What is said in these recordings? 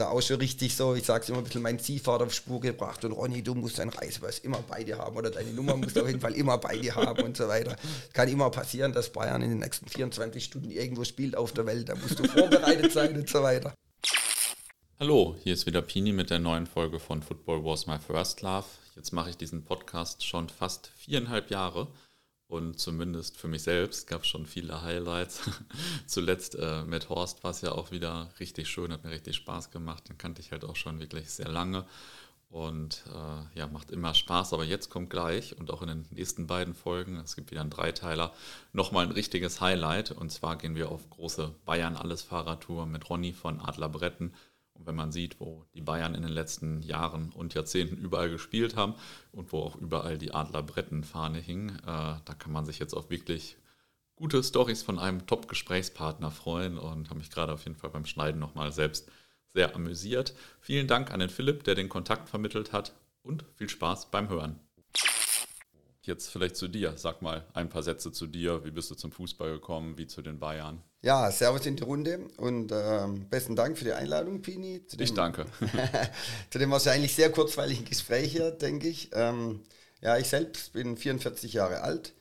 da auch schon richtig so, ich sag's immer ein bisschen, mein Ziehvater auf Spur gebracht und Ronny, du musst deinen Reisepass immer bei dir haben oder deine Nummer musst du auf jeden Fall immer bei dir haben und so weiter. Kann immer passieren, dass Bayern in den nächsten 24 Stunden irgendwo spielt auf der Welt, da musst du vorbereitet sein und so weiter. Hallo, hier ist wieder Pini mit der neuen Folge von Football Was My First Love. Jetzt mache ich diesen Podcast schon fast viereinhalb Jahre und zumindest für mich selbst gab es schon viele Highlights. Zuletzt äh, mit Horst war es ja auch wieder richtig schön, hat mir richtig Spaß gemacht. Den kannte ich halt auch schon wirklich sehr lange. Und äh, ja, macht immer Spaß. Aber jetzt kommt gleich und auch in den nächsten beiden Folgen, es gibt wieder einen Dreiteiler, nochmal ein richtiges Highlight. Und zwar gehen wir auf große Bayern-Alles-Fahrradtour mit Ronny von Adler Bretten und wenn man sieht, wo die Bayern in den letzten Jahren und Jahrzehnten überall gespielt haben und wo auch überall die Adlerbrettenfahne hing, äh, da kann man sich jetzt auf wirklich gute Stories von einem Top-Gesprächspartner freuen und habe mich gerade auf jeden Fall beim Schneiden nochmal selbst sehr amüsiert. Vielen Dank an den Philipp, der den Kontakt vermittelt hat und viel Spaß beim Hören. Jetzt vielleicht zu dir. Sag mal ein paar Sätze zu dir. Wie bist du zum Fußball gekommen? Wie zu den Bayern? Ja, Servus in die Runde und ähm, besten Dank für die Einladung, Pini. Zu dem, ich danke. zu dem wahrscheinlich sehr kurzweiligen Gespräch hier, denke ich. Ähm, ja, ich selbst bin 44 Jahre alt,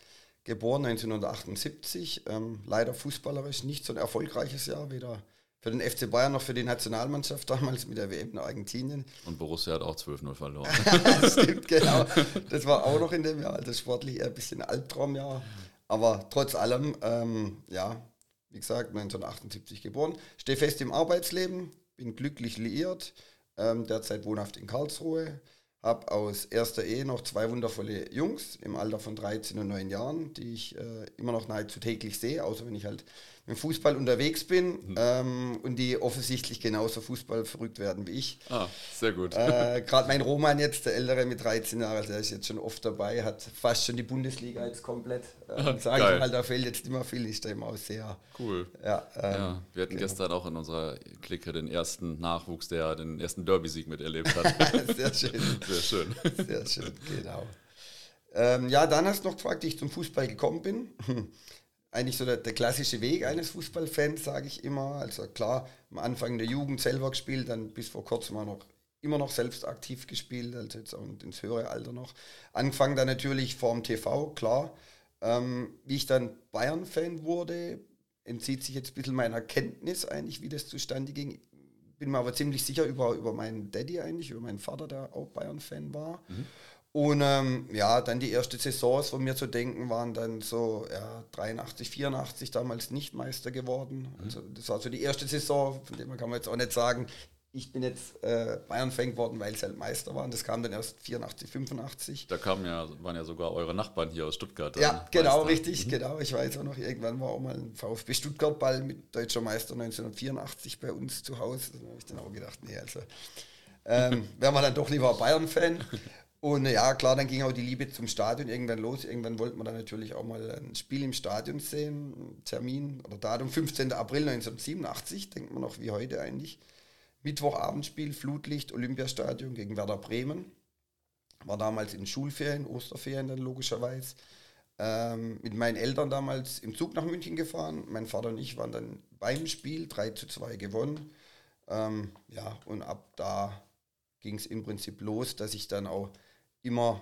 geboren 1978. Ähm, leider fußballerisch nicht so ein erfolgreiches Jahr, weder für den FC Bayern noch für die Nationalmannschaft damals mit der WM in Argentinien. Und Borussia hat auch 12-0 verloren. Stimmt, genau. Das war auch noch in dem Jahr, also sportlich eher ein bisschen Albtraumjahr. Aber trotz allem, ähm, ja, wie gesagt, 1978 geboren. Stehe fest im Arbeitsleben, bin glücklich liiert, ähm, derzeit wohnhaft in Karlsruhe. Habe aus erster Ehe noch zwei wundervolle Jungs im Alter von 13 und 9 Jahren, die ich äh, immer noch nahezu täglich sehe, außer wenn ich halt im Fußball unterwegs bin mhm. ähm, und die offensichtlich genauso Fußball verrückt werden wie ich. Ah, sehr gut. Äh, Gerade mein Roman jetzt, der Ältere mit 13 Jahren, der ist jetzt schon oft dabei, hat fast schon die Bundesliga jetzt komplett. Äh, Sage ich mal, da fehlt jetzt immer viel, ist da immer auch sehr. Cool. Ja, ähm, ja wir hatten genau. gestern auch in unserer Clique den ersten Nachwuchs, der den ersten Derby-Sieg miterlebt hat. sehr schön. Sehr schön. Sehr schön, genau. Ähm, ja, dann hast du noch gefragt, wie ich zum Fußball gekommen bin eigentlich so der, der, klassische Weg eines Fußballfans, sage ich immer. Also klar, am Anfang der Jugend selber gespielt, dann bis vor kurzem auch noch immer noch selbst aktiv gespielt, also jetzt auch ins höhere Alter noch. Angefangen dann natürlich vorm TV, klar. Ähm, wie ich dann Bayern-Fan wurde, entzieht sich jetzt ein bisschen meiner Kenntnis eigentlich, wie das zustande ging. Bin mir aber ziemlich sicher über, über meinen Daddy eigentlich, über meinen Vater, der auch Bayern-Fan war. Mhm. Und ähm, ja, dann die erste Saisons von mir zu denken waren dann so ja, 83, 84 damals nicht Meister geworden. Mhm. Also das war so die erste Saison, von der kann man jetzt auch nicht sagen, ich bin jetzt äh, Bayern-Fan geworden, weil sie halt Meister waren. Das kam dann erst 84, 85. Da kamen ja, waren ja sogar eure Nachbarn hier aus Stuttgart. Ja, genau, Meister. richtig, mhm. genau. Ich weiß auch noch, irgendwann war auch mal ein VfB Stuttgart-Ball mit deutscher Meister 1984 bei uns zu Hause. Da habe ich dann auch gedacht, nee, also ähm, wären wir dann doch lieber Bayern-Fan. Und ja, klar, dann ging auch die Liebe zum Stadion irgendwann los. Irgendwann wollte man dann natürlich auch mal ein Spiel im Stadion sehen. Termin oder Datum 15. April 1987, denkt man noch wie heute eigentlich. Mittwochabendspiel, Flutlicht, Olympiastadion gegen Werder Bremen. War damals in Schulferien, Osterferien dann logischerweise. Ähm, mit meinen Eltern damals im Zug nach München gefahren. Mein Vater und ich waren dann beim Spiel, 3 zu 2 gewonnen. Ähm, ja, und ab da ging es im Prinzip los, dass ich dann auch immer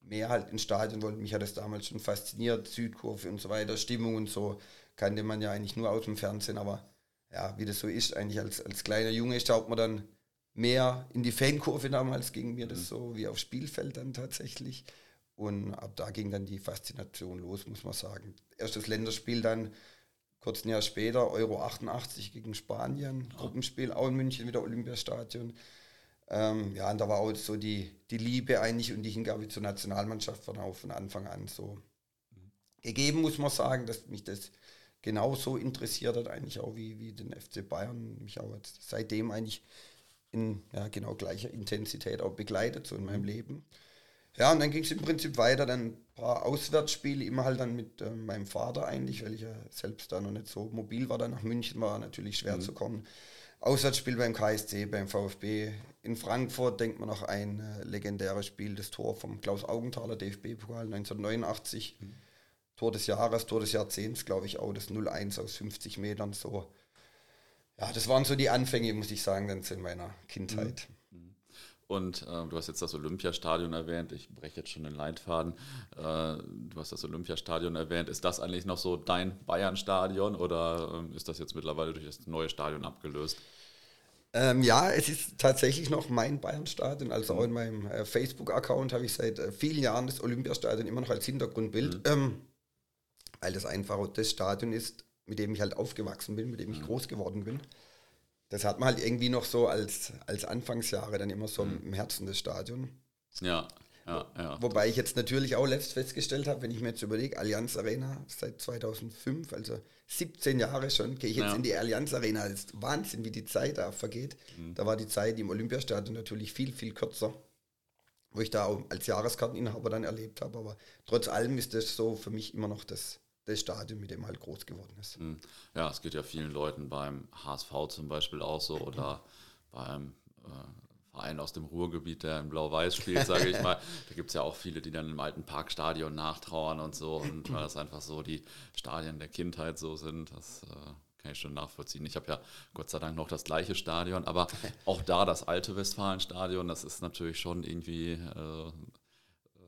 mehr halt ins Stadion wollte. Mich hat das damals schon fasziniert, Südkurve und so weiter, Stimmung und so, kannte man ja eigentlich nur aus dem Fernsehen, aber ja, wie das so ist, eigentlich als, als kleiner Junge schaut man dann mehr in die Fankurve damals, ging mir das mhm. so wie aufs Spielfeld dann tatsächlich. Und ab da ging dann die Faszination los, muss man sagen. Erstes Länderspiel dann, kurz ein Jahr später, Euro 88 gegen Spanien, Gruppenspiel, auch in München wieder Olympiastadion. Ähm, ja, und da war auch so die, die Liebe eigentlich und die Hingabe zur Nationalmannschaft von, auch von Anfang an so gegeben, muss man sagen, dass mich das genauso interessiert hat, eigentlich auch wie, wie den FC Bayern, mich auch seitdem eigentlich in ja, genau gleicher Intensität auch begleitet, so in meinem. Leben. Ja, und dann ging es im Prinzip weiter, dann ein paar Auswärtsspiele, immer halt dann mit äh, meinem Vater eigentlich, weil ich ja selbst da noch nicht so mobil war, dann nach München war natürlich schwer mhm. zu kommen. Auswärtsspiel beim KSC, beim VfB. In Frankfurt denkt man noch ein äh, legendäres Spiel, das Tor vom Klaus Augenthaler, DFB-Pokal 1989. Mhm. Tor des Jahres, Tor des Jahrzehnts, glaube ich auch, das 0-1 aus 50 Metern. So, ja, das waren so die Anfänge, muss ich sagen, dann in meiner Kindheit. Mhm. Und äh, du hast jetzt das Olympiastadion erwähnt. Ich breche jetzt schon den Leitfaden. Äh, du hast das Olympiastadion erwähnt. Ist das eigentlich noch so dein Bayern-Stadion oder äh, ist das jetzt mittlerweile durch das neue Stadion abgelöst? Ähm, ja, es ist tatsächlich noch mein Bayern-Stadion. Also auch in meinem äh, Facebook-Account habe ich seit äh, vielen Jahren das Olympiastadion immer noch als Hintergrundbild, mhm. ähm, weil das einfach das Stadion ist, mit dem ich halt aufgewachsen bin, mit dem ich mhm. groß geworden bin das hat man halt irgendwie noch so als, als Anfangsjahre dann immer so mhm. im Herzen des Stadions. Ja, ja, ja. Wobei ich jetzt natürlich auch letzt festgestellt habe, wenn ich mir jetzt überlege, Allianz Arena seit 2005, also 17 Jahre schon, gehe ich jetzt ja. in die Allianz Arena. Das ist Wahnsinn, wie die Zeit da vergeht. Mhm. Da war die Zeit im Olympiastadion natürlich viel, viel kürzer, wo ich da auch als Jahreskarteninhaber dann erlebt habe. Aber trotz allem ist das so für mich immer noch das das Stadion, mit dem halt groß geworden ist. Hm. Ja, es geht ja vielen Leuten beim HSV zum Beispiel auch so oder beim äh, Verein aus dem Ruhrgebiet, der in Blau-Weiß spielt, sage ich mal. Da gibt es ja auch viele, die dann im alten Parkstadion nachtrauern und so und weil das einfach so die Stadien der Kindheit so sind, das äh, kann ich schon nachvollziehen. Ich habe ja Gott sei Dank noch das gleiche Stadion, aber auch da das alte Westfalenstadion, das ist natürlich schon irgendwie äh,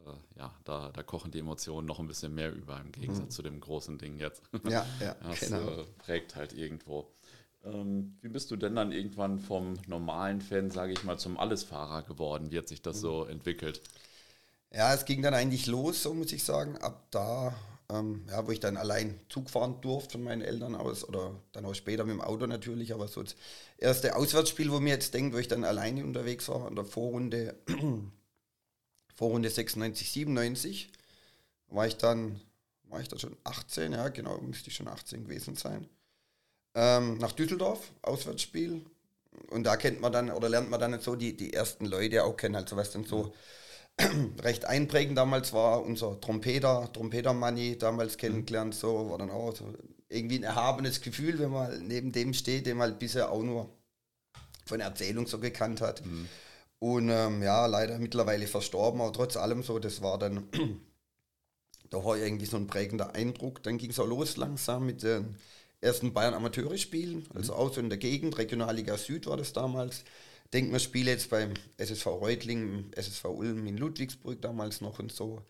äh, ja, da, da kochen die Emotionen noch ein bisschen mehr über im Gegensatz mhm. zu dem großen Ding jetzt. Ja, ja. Das genau. äh, prägt halt irgendwo. Ähm, wie bist du denn dann irgendwann vom normalen Fan, sage ich mal, zum Allesfahrer geworden? Wie hat sich das mhm. so entwickelt? Ja, es ging dann eigentlich los, so muss ich sagen, ab da, ähm, ja, wo ich dann allein Zug fahren durfte von meinen Eltern aus oder dann auch später mit dem Auto natürlich, aber so das erste Auswärtsspiel, wo mir jetzt denkt, wo ich dann alleine unterwegs war in der Vorrunde Vorrunde 96, 97 war ich dann, war ich da schon 18, ja genau, müsste ich schon 18 gewesen sein. Ähm, nach Düsseldorf, Auswärtsspiel. Und da kennt man dann oder lernt man dann so die, die ersten Leute auch kennen, also was dann so recht einprägend damals war, unser Trompeter, Trompeter-Manni damals kennengelernt, so war dann auch so irgendwie ein erhabenes Gefühl, wenn man neben dem steht, den man bisher auch nur von Erzählung so gekannt hat. Mhm. Und ähm, ja, leider mittlerweile verstorben, aber trotz allem so, das war dann da war irgendwie so ein prägender Eindruck. Dann ging es auch los langsam mit den ersten Bayern Amateure spielen, also mhm. auch so in der Gegend, Regionalliga Süd war das damals. Denkt man, spiele jetzt beim SSV Reutling, SSV Ulm in Ludwigsburg damals noch und so.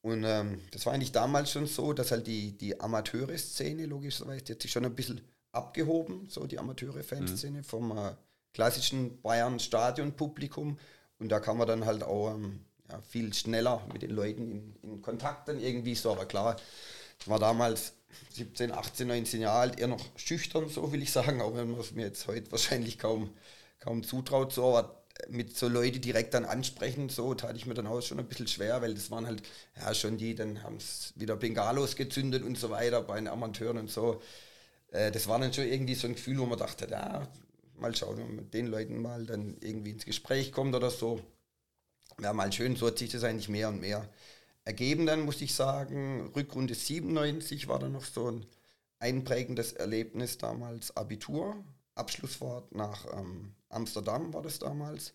Und ähm, das war eigentlich damals schon so, dass halt die, die Amateure-Szene, logischerweise, die hat sich schon ein bisschen abgehoben, so die Amateure-Fanszene mhm. vom äh, klassischen Bayern-Stadion-Publikum. Und da kann man dann halt auch ähm, ja, viel schneller mit den Leuten in, in, Kontakt dann irgendwie so. Aber klar, ich war damals 17, 18, 19 Jahre alt, eher noch schüchtern, so will ich sagen, auch wenn man es mir jetzt heute wahrscheinlich kaum, kaum zutraut. So, aber mit so Leute direkt dann ansprechen, so tat ich mir dann auch schon ein bisschen schwer, weil das waren halt ja schon die, dann haben es wieder Bengalos gezündet und so weiter bei den Amateuren und so. Äh, das war dann schon irgendwie so ein Gefühl, wo man dachte, ja, mal schauen, wenn man mit den Leuten mal dann irgendwie ins Gespräch kommt oder so. Wäre mal schön, so hat sich das eigentlich mehr und mehr ergeben. Dann muss ich sagen, Rückrunde 97 war dann noch so ein einprägendes Erlebnis damals Abitur, Abschlussfahrt nach ähm, Amsterdam war das damals,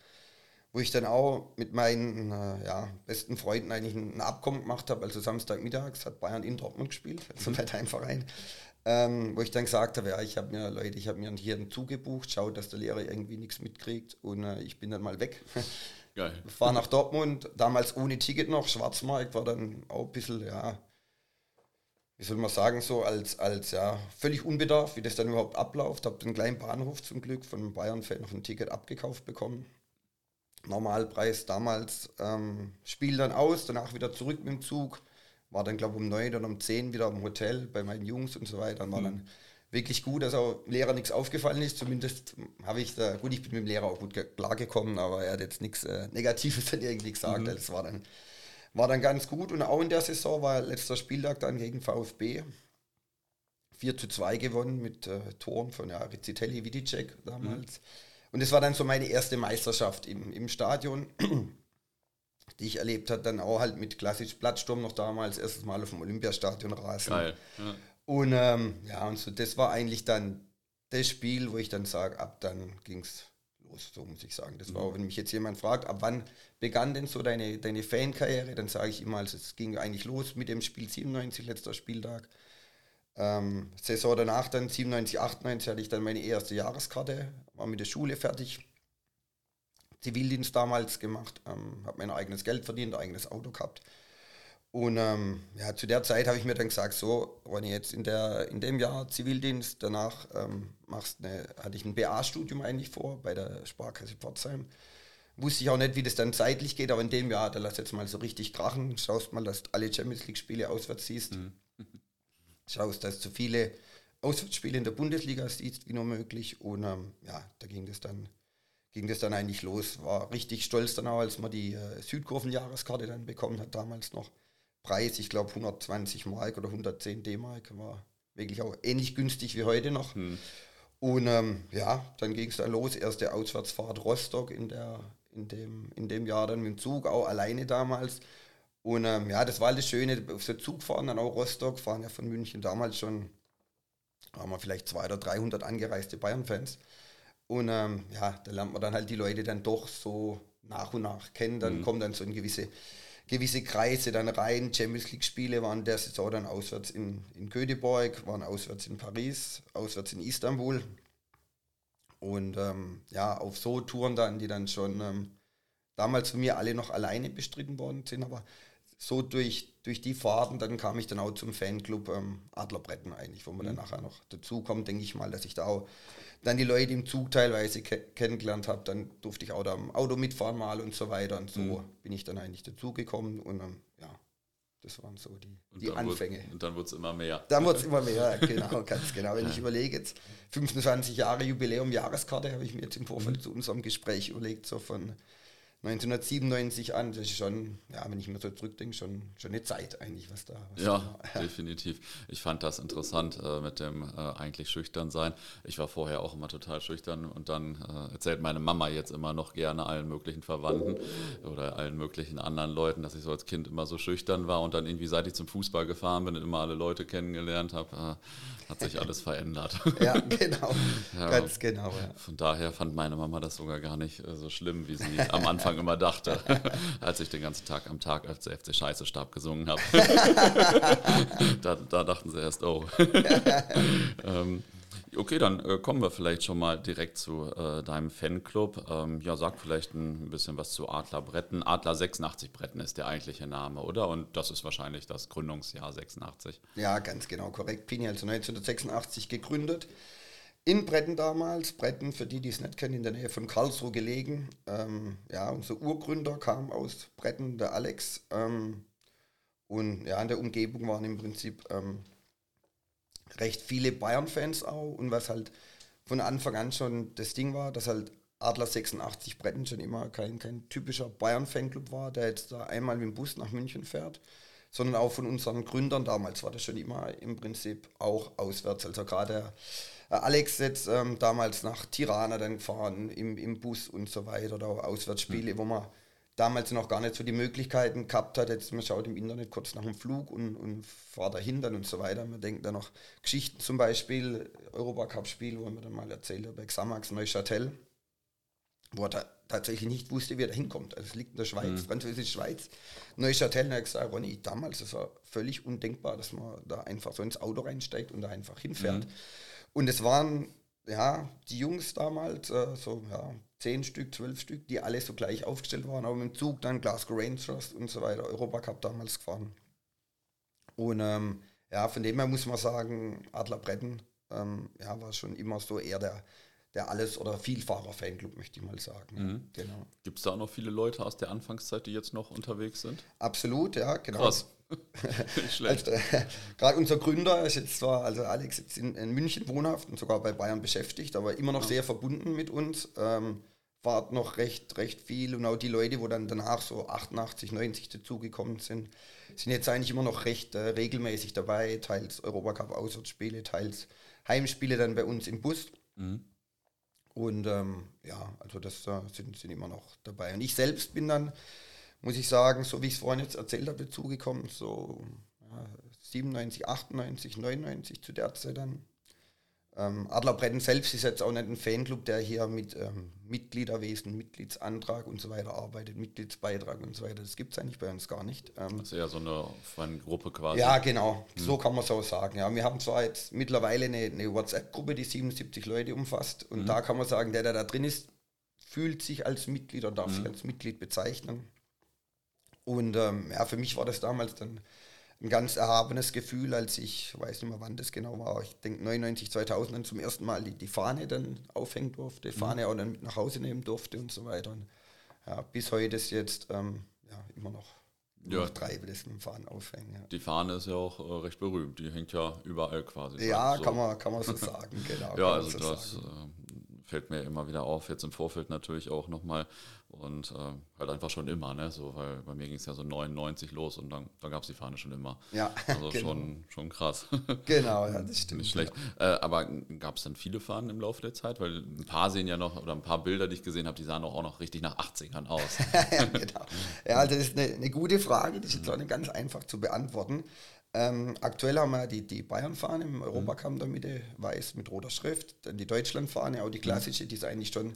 wo ich dann auch mit meinen äh, ja, besten Freunden eigentlich ein, ein Abkommen gemacht habe. Also Samstagmittags hat Bayern in Dortmund gespielt, also bei deinem Verein ähm, wo ich dann gesagt habe, ja, ich habe mir, Leute, ich habe mir hier einen Zug gebucht, schaut, dass der Lehrer irgendwie nichts mitkriegt und äh, ich bin dann mal weg. Geil. Fahr nach Dortmund, damals ohne Ticket noch, Schwarzmarkt war dann auch ein bisschen, ja, wie soll man sagen, so als, als ja, völlig unbedarf, wie das dann überhaupt abläuft. Habe den kleinen Bahnhof zum Glück von einem Bayern-Fan noch ein Ticket abgekauft bekommen. Normalpreis damals, ähm, Spiel dann aus, danach wieder zurück mit dem Zug war dann, glaube ich, um neun oder um zehn wieder im Hotel bei meinen Jungs und so weiter. Dann war mhm. dann wirklich gut, dass auch dem Lehrer nichts aufgefallen ist. Zumindest habe ich da, gut, ich bin mit dem Lehrer auch gut klargekommen, aber er hat jetzt nichts äh, Negatives dann irgendwie gesagt. Mhm. Das war dann, war dann ganz gut. Und auch in der Saison war letzter Spieltag dann gegen VfB 4 zu 2 gewonnen mit äh, Toren von ja, Rizzitelli, Vidicek damals. Mhm. Und das war dann so meine erste Meisterschaft im, im Stadion die ich erlebt habe, dann auch halt mit klassisch Plattsturm noch damals, erstes Mal auf dem Olympiastadion rasen. Geil. Ja. Und ähm, ja, und so das war eigentlich dann das Spiel, wo ich dann sage, ab dann ging es los, so muss ich sagen. Das mhm. war auch, wenn mich jetzt jemand fragt, ab wann begann denn so deine, deine Fankarriere, dann sage ich immer, also es ging eigentlich los mit dem Spiel 97, letzter Spieltag. Ähm, Saison danach, dann 97, 98, hatte ich dann meine erste Jahreskarte, war mit der Schule fertig. Zivildienst damals gemacht, ähm, habe mein eigenes Geld verdient, eigenes Auto gehabt. Und ähm, ja, zu der Zeit habe ich mir dann gesagt, so, wenn ich jetzt in, der, in dem Jahr Zivildienst, danach ähm, machst eine, hatte ich ein BA-Studium eigentlich vor bei der Sparkasse Pforzheim. Wusste ich auch nicht, wie das dann zeitlich geht, aber in dem Jahr, da lass jetzt mal so richtig krachen, schaust mal, dass du alle Champions League-Spiele auswärts siehst. Mhm. Schaust, dass du viele Auswärtsspiele in der Bundesliga siehst, wie nur möglich. Und ähm, ja, da ging das dann ging das dann eigentlich los. War richtig stolz dann auch, als man die äh, Südkurven-Jahreskarte dann bekommen hat, damals noch. Preis, ich glaube 120 Mark oder 110 D-Mark, war wirklich auch ähnlich günstig wie heute noch. Hm. Und ähm, ja, dann ging es dann los, erste Auswärtsfahrt Rostock in, der, in, dem, in dem Jahr dann mit dem Zug, auch alleine damals. Und ähm, ja, das war das Schöne, auf so Zug fahren, dann auch Rostock, fahren ja von München damals schon, haben wir vielleicht 200 oder 300 angereiste Bayern-Fans. Und ähm, ja, da lernt man dann halt die Leute dann doch so nach und nach kennen. Dann mhm. kommen dann so in gewisse, gewisse Kreise dann rein. Champions League-Spiele waren der Saison dann auswärts in, in Göteborg, waren auswärts in Paris, auswärts in Istanbul. Und ähm, ja, auf so Touren dann, die dann schon ähm, damals von mir alle noch alleine bestritten worden sind, aber so durch, durch die Fahrten, dann kam ich dann auch zum Fanclub ähm, Adlerbretten eigentlich, wo man mhm. dann nachher noch dazu kommt, denke ich mal, dass ich da auch dann die Leute im Zug teilweise ke kennengelernt habe. Dann durfte ich auch da im Auto mitfahren mal und so weiter. Und so mhm. bin ich dann eigentlich dazugekommen und ähm, ja, das waren so die, die Anfänge. Wird, und dann wurde es immer mehr. Dann wurde es immer mehr, genau, ganz genau. Wenn ich überlege, jetzt 25 Jahre Jubiläum, Jahreskarte, habe ich mir jetzt im Vorfeld mhm. zu unserem Gespräch überlegt, so von 1997 an, das ist schon, ja, wenn ich mir so zurückdenke, schon, schon eine Zeit eigentlich, was da. Was ja, da definitiv. Ich fand das interessant äh, mit dem äh, eigentlich schüchtern sein. Ich war vorher auch immer total schüchtern und dann äh, erzählt meine Mama jetzt immer noch gerne allen möglichen Verwandten oder allen möglichen anderen Leuten, dass ich so als Kind immer so schüchtern war und dann irgendwie, seit ich zum Fußball gefahren bin und immer alle Leute kennengelernt habe, äh, hat sich alles verändert. ja, genau. Ja, Ganz genau. Ja. Von daher fand meine Mama das sogar gar nicht äh, so schlimm, wie sie am Anfang Anfang immer dachte, als ich den ganzen Tag am Tag als FC Scheiße Stab gesungen habe. da, da, dachten sie erst, oh. ähm, okay, dann äh, kommen wir vielleicht schon mal direkt zu äh, deinem Fanclub. Ähm, ja, sag vielleicht ein bisschen was zu Adler Bretten. Adler 86 Bretten ist der eigentliche Name, oder? Und das ist wahrscheinlich das Gründungsjahr 86. Ja, ganz genau, korrekt. Pini also 1986 gegründet in Bretten damals, Bretten, für die, die es nicht kennen, in der Nähe von Karlsruhe gelegen. Ähm, ja, unser Urgründer kam aus Bretten, der Alex. Ähm, und ja, in der Umgebung waren im Prinzip ähm, recht viele Bayern-Fans auch. Und was halt von Anfang an schon das Ding war, dass halt Adler 86 Bretten schon immer kein, kein typischer Bayern-Fanclub war, der jetzt da einmal mit dem Bus nach München fährt, sondern auch von unseren Gründern damals war das schon immer im Prinzip auch auswärts. Also gerade Alex jetzt ähm, damals nach Tirana dann gefahren im, im Bus und so weiter oder auch Auswärtsspiele, mhm. wo man damals noch gar nicht so die Möglichkeiten gehabt hat. Jetzt man schaut im Internet kurz nach dem Flug und, und fahrt dahin dann und so weiter. Man denkt dann noch Geschichten zum Beispiel, Europacup-Spiel, wo man dann mal erzählt hat, bei Xamax Neuchâtel, wo er da tatsächlich nicht wusste, wie er da hinkommt. Also es liegt in der Schweiz, mhm. französische Schweiz. Neuchâtel, hat gesagt, Ronny, damals, das war völlig undenkbar, dass man da einfach so ins Auto reinsteigt und da einfach hinfährt. Mhm. Und es waren ja die Jungs damals, äh, so ja, zehn Stück, zwölf Stück, die alle so gleich aufgestellt waren, aber mit dem Zug dann Glasgow Rangers und so weiter, Europacup damals gefahren. Und ähm, ja, von dem her muss man sagen, Adler Bretten ähm, ja, war schon immer so eher der, der Alles- oder Vielfahrer-Fanclub, möchte ich mal sagen. Mhm. Genau. Gibt es da auch noch viele Leute aus der Anfangszeit, die jetzt noch unterwegs sind? Absolut, ja, genau. Krass. also, äh, Gerade unser Gründer ist jetzt zwar, also Alex jetzt in, in, München wohnhaft und sogar bei Bayern beschäftigt, aber immer noch ja. sehr verbunden mit uns. Ähm, fahrt noch recht, recht viel und auch die Leute, wo dann danach so 88, 90 dazugekommen sind, sind jetzt eigentlich immer noch recht äh, regelmäßig dabei, teils Europacup-Auswärtsspiele, teils Heimspiele dann bei uns im Bus. Mhm. Und ähm, ja, also das äh, sind, sind immer noch dabei. Und ich selbst bin dann muss ich sagen, so wie ich es vorhin jetzt erzählt habe, dazugekommen, so ja, 97, 98, 99 zu der Zeit dann. Ähm, Adlerbretten selbst ist jetzt auch nicht ein Fanclub, der hier mit ähm, Mitgliederwesen, Mitgliedsantrag und so weiter arbeitet, Mitgliedsbeitrag und so weiter. Das gibt es eigentlich bei uns gar nicht. Ähm, das ist eher so eine Fangruppe quasi. Ja, genau. Hm. So kann man es auch sagen. Ja, wir haben zwar jetzt mittlerweile eine, eine WhatsApp-Gruppe, die 77 Leute umfasst. Und hm. da kann man sagen, der, der da drin ist, fühlt sich als Mitglied oder darf hm. sich als Mitglied bezeichnen. Und ähm, ja, für mich war das damals dann ein ganz erhabenes Gefühl, als ich, weiß nicht mehr wann das genau war, ich denke 99, 2000 dann zum ersten Mal die, die Fahne dann aufhängen durfte, die mhm. Fahne auch dann mit nach Hause nehmen durfte und so weiter. Und ja, bis heute ist jetzt ähm, ja, immer noch ja. noch treibe das mit dem Fahnen aufhängen. Ja. Die Fahne ist ja auch äh, recht berühmt, die hängt ja überall quasi. Ja, so. kann, man, kann man so sagen, genau. ja, also so das äh, fällt mir immer wieder auf, jetzt im Vorfeld natürlich auch nochmal, und äh, halt einfach schon immer, ne? So, weil bei mir ging es ja so 99 los und dann, dann gab es die Fahne schon immer. Ja. Also genau. schon, schon krass. Genau, ja, das stimmt. Nicht schlecht. Ja. Äh, aber gab es dann viele Fahnen im Laufe der Zeit? Weil ein paar sehen ja noch, oder ein paar Bilder, die ich gesehen habe, die sahen auch noch richtig nach 80ern aus. ja, genau. Ja, das ist eine, eine gute Frage, die ist jetzt auch nicht ganz einfach zu beantworten. Ähm, aktuell haben wir die, die Bayern-Fahne im Europacup in der Mitte, weiß mit roter Schrift. Dann die Deutschland-Fahne, auch die klassische, die ist eigentlich schon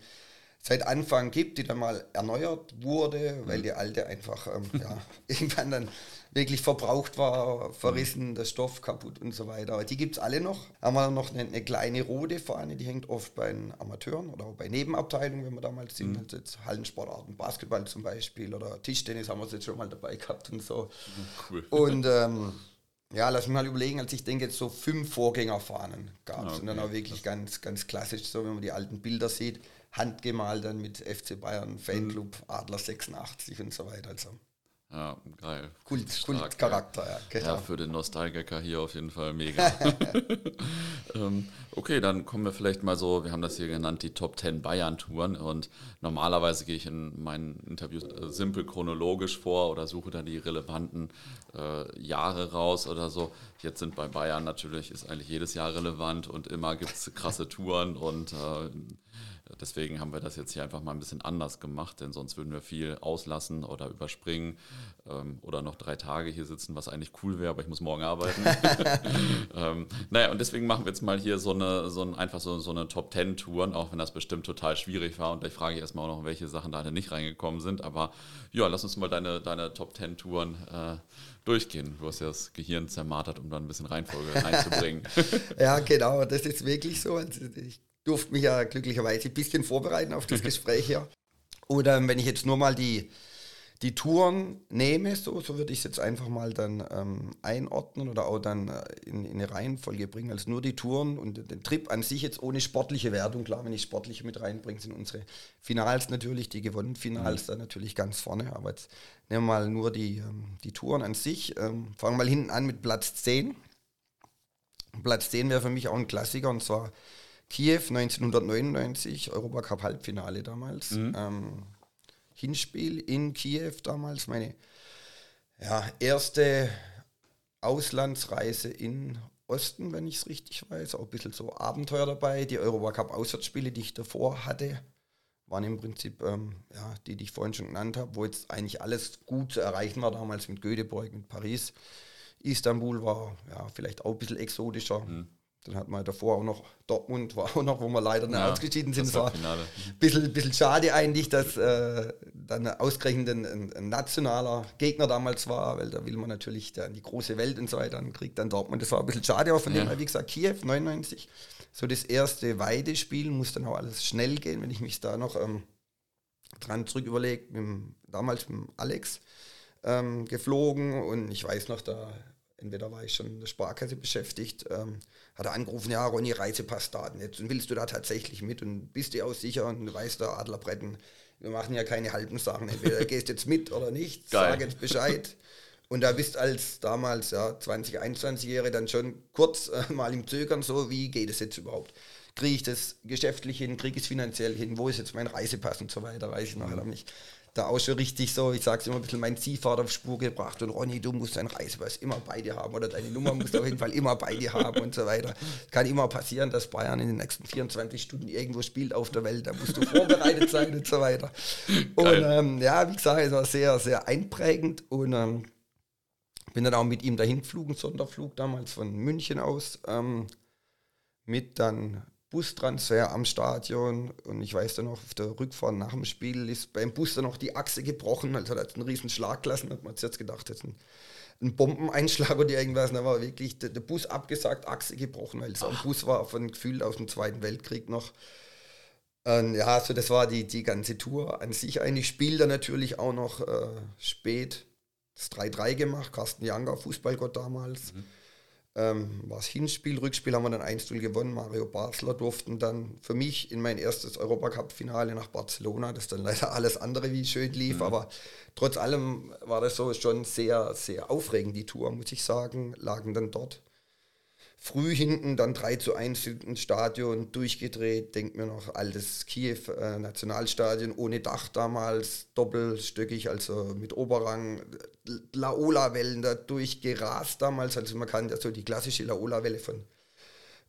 seit Anfang gibt, die dann mal erneuert wurde, weil mhm. die alte einfach ähm, ja, irgendwann dann wirklich verbraucht war, verrissen, mhm. der Stoff kaputt und so weiter. Aber die gibt es alle noch. Haben wir noch eine, eine, kleine rote Fahne, die hängt oft bei den Amateuren oder auch bei Nebenabteilungen, wenn wir damals sind, mhm. also jetzt Hallensportarten, Basketball zum Beispiel oder Tischtennis haben wir jetzt schon mal dabei gehabt und so. Cool. Und ähm, ja, lass mich mal überlegen, als ich denke, jetzt so fünf Vorgängerfahnen gab es. Okay. Und dann auch wirklich ganz, ganz klassisch, so wenn man die alten Bilder sieht, handgemalt dann mit FC Bayern, Fanclub, mhm. Adler 86 und so weiter. Also. Ja, geil. Kult, Kultcharakter, ja. Genau. Ja, für den Nostalgiker hier auf jeden Fall mega. ähm, okay, dann kommen wir vielleicht mal so, wir haben das hier genannt, die Top 10 Bayern-Touren und normalerweise gehe ich in meinen Interviews äh, simpel chronologisch vor oder suche dann die relevanten äh, Jahre raus oder so. Jetzt sind bei Bayern natürlich, ist eigentlich jedes Jahr relevant und immer gibt es krasse Touren und äh, Deswegen haben wir das jetzt hier einfach mal ein bisschen anders gemacht, denn sonst würden wir viel auslassen oder überspringen ähm, oder noch drei Tage hier sitzen, was eigentlich cool wäre, aber ich muss morgen arbeiten. ähm, naja, und deswegen machen wir jetzt mal hier so eine, so ein, einfach so, so eine Top Ten Touren, auch wenn das bestimmt total schwierig war. Und gleich frage ich erstmal auch noch, welche Sachen da nicht reingekommen sind. Aber ja, lass uns mal deine, deine Top Ten Touren äh, durchgehen. Du hast ja das Gehirn zermartert, um da ein bisschen Reihenfolge reinzubringen. ja, genau, das ist wirklich so. Also ich durfte mich ja glücklicherweise ein bisschen vorbereiten auf das Gespräch hier. Oder ähm, wenn ich jetzt nur mal die, die Touren nehme, so, so würde ich es jetzt einfach mal dann ähm, einordnen oder auch dann äh, in, in, eine Reihenfolge bringen. Also nur die Touren und den Trip an sich jetzt ohne sportliche Wertung. Klar, wenn ich sportliche mit reinbringe, sind unsere Finals natürlich, die gewonnenen Finals mhm. dann natürlich ganz vorne. Aber jetzt nehmen wir mal nur die, ähm, die Touren an sich. Ähm, fangen wir mal hinten an mit Platz 10. Platz 10 wäre für mich auch ein Klassiker und zwar Kiew 1999, Europacup Halbfinale damals. Mhm. Ähm, Hinspiel in Kiew damals, meine ja, erste Auslandsreise in Osten, wenn ich es richtig weiß. Auch ein bisschen so Abenteuer dabei. Die Europacup Auswärtsspiele, die ich davor hatte, waren im Prinzip ähm, ja, die, die ich vorhin schon genannt habe, wo jetzt eigentlich alles gut zu erreichen war damals mit Göteborg, mit Paris. Istanbul war ja vielleicht auch ein bisschen exotischer. Mhm. Dann hat man davor auch noch Dortmund, war auch noch, wo wir leider nicht ja, ausgeschieden sind. Das war ein bisschen, bisschen schade eigentlich, dass äh, dann ausgerechnet ein, ein, nationaler Gegner damals war, weil da will man natürlich dann die große Welt und so weiter, dann kriegt dann Dortmund. Das war ein bisschen schade, aber von ja. dem her, wie gesagt, Kiew 99, so das erste Weidespiel, muss dann auch alles schnell gehen, wenn ich mich da noch ähm, dran zurück überlege, damals mit Alex ähm, geflogen und ich weiß noch, da entweder war ich schon in der Sparkasse beschäftigt, ähm, hat er angerufen, ja, Ronny, Reisepassdaten, jetzt willst du da tatsächlich mit und bist dir auch sicher und du weißt, der Adlerbretten, wir machen ja keine halben Sachen, entweder gehst jetzt mit oder nicht, Geil. sag jetzt Bescheid. Und da bist als damals, ja, 20, 21-Jährige dann schon kurz äh, mal im Zögern so, wie geht es jetzt überhaupt? Kriege ich das geschäftlich hin, kriege ich es finanziell hin, wo ist jetzt mein Reisepass und so weiter, weiß ich noch mhm. nicht da auch schon richtig so, ich sage es immer ein bisschen, mein Ziehvater auf Spur gebracht und Ronny, du musst deinen Reisepass immer bei dir haben oder deine Nummer musst du auf jeden Fall immer bei dir haben und so weiter. Kann immer passieren, dass Bayern in den nächsten 24 Stunden irgendwo spielt auf der Welt, da musst du vorbereitet sein und so weiter. Und ähm, ja, wie gesagt, es war sehr, sehr einprägend und ähm, bin dann auch mit ihm dahin geflogen, Sonderflug damals von München aus. Ähm, mit dann Bustransfer am Stadion und ich weiß dann noch, auf der Rückfahrt nach dem Spiel ist beim Bus dann noch die Achse gebrochen, also hat einen riesen Schlag gelassen, hat man jetzt gedacht, jetzt ein, ein Bombeneinschlag oder irgendwas, da war wirklich der, der, Bus abgesagt, Achse gebrochen, weil es ein Bus war von Gefühl aus dem Zweiten Weltkrieg noch. Und ja, also das war die, die ganze Tour an sich eigentlich. Spiel dann natürlich auch noch äh, spät das 3-3 gemacht, Carsten Janker, Fußballgott damals. Mhm ähm, war das Hinspiel, Rückspiel haben wir dann 1-0 gewonnen. Mario Basler durften dann für mich in mein erstes Europacup-Finale nach Barcelona, das dann leider alles andere wie schön lief, mhm. aber trotz allem war das so schon sehr, sehr aufregend, die Tour, muss ich sagen, lagen dann dort früh hinten, dann 3 zu 1 ins Stadion durchgedreht. Denkt mir noch, altes Kiew äh, Nationalstadion ohne Dach damals, doppelstöckig, also mit Oberrang. Laola-Wellen da durchgerast damals. Also man kann ja so die klassische Laola-Welle von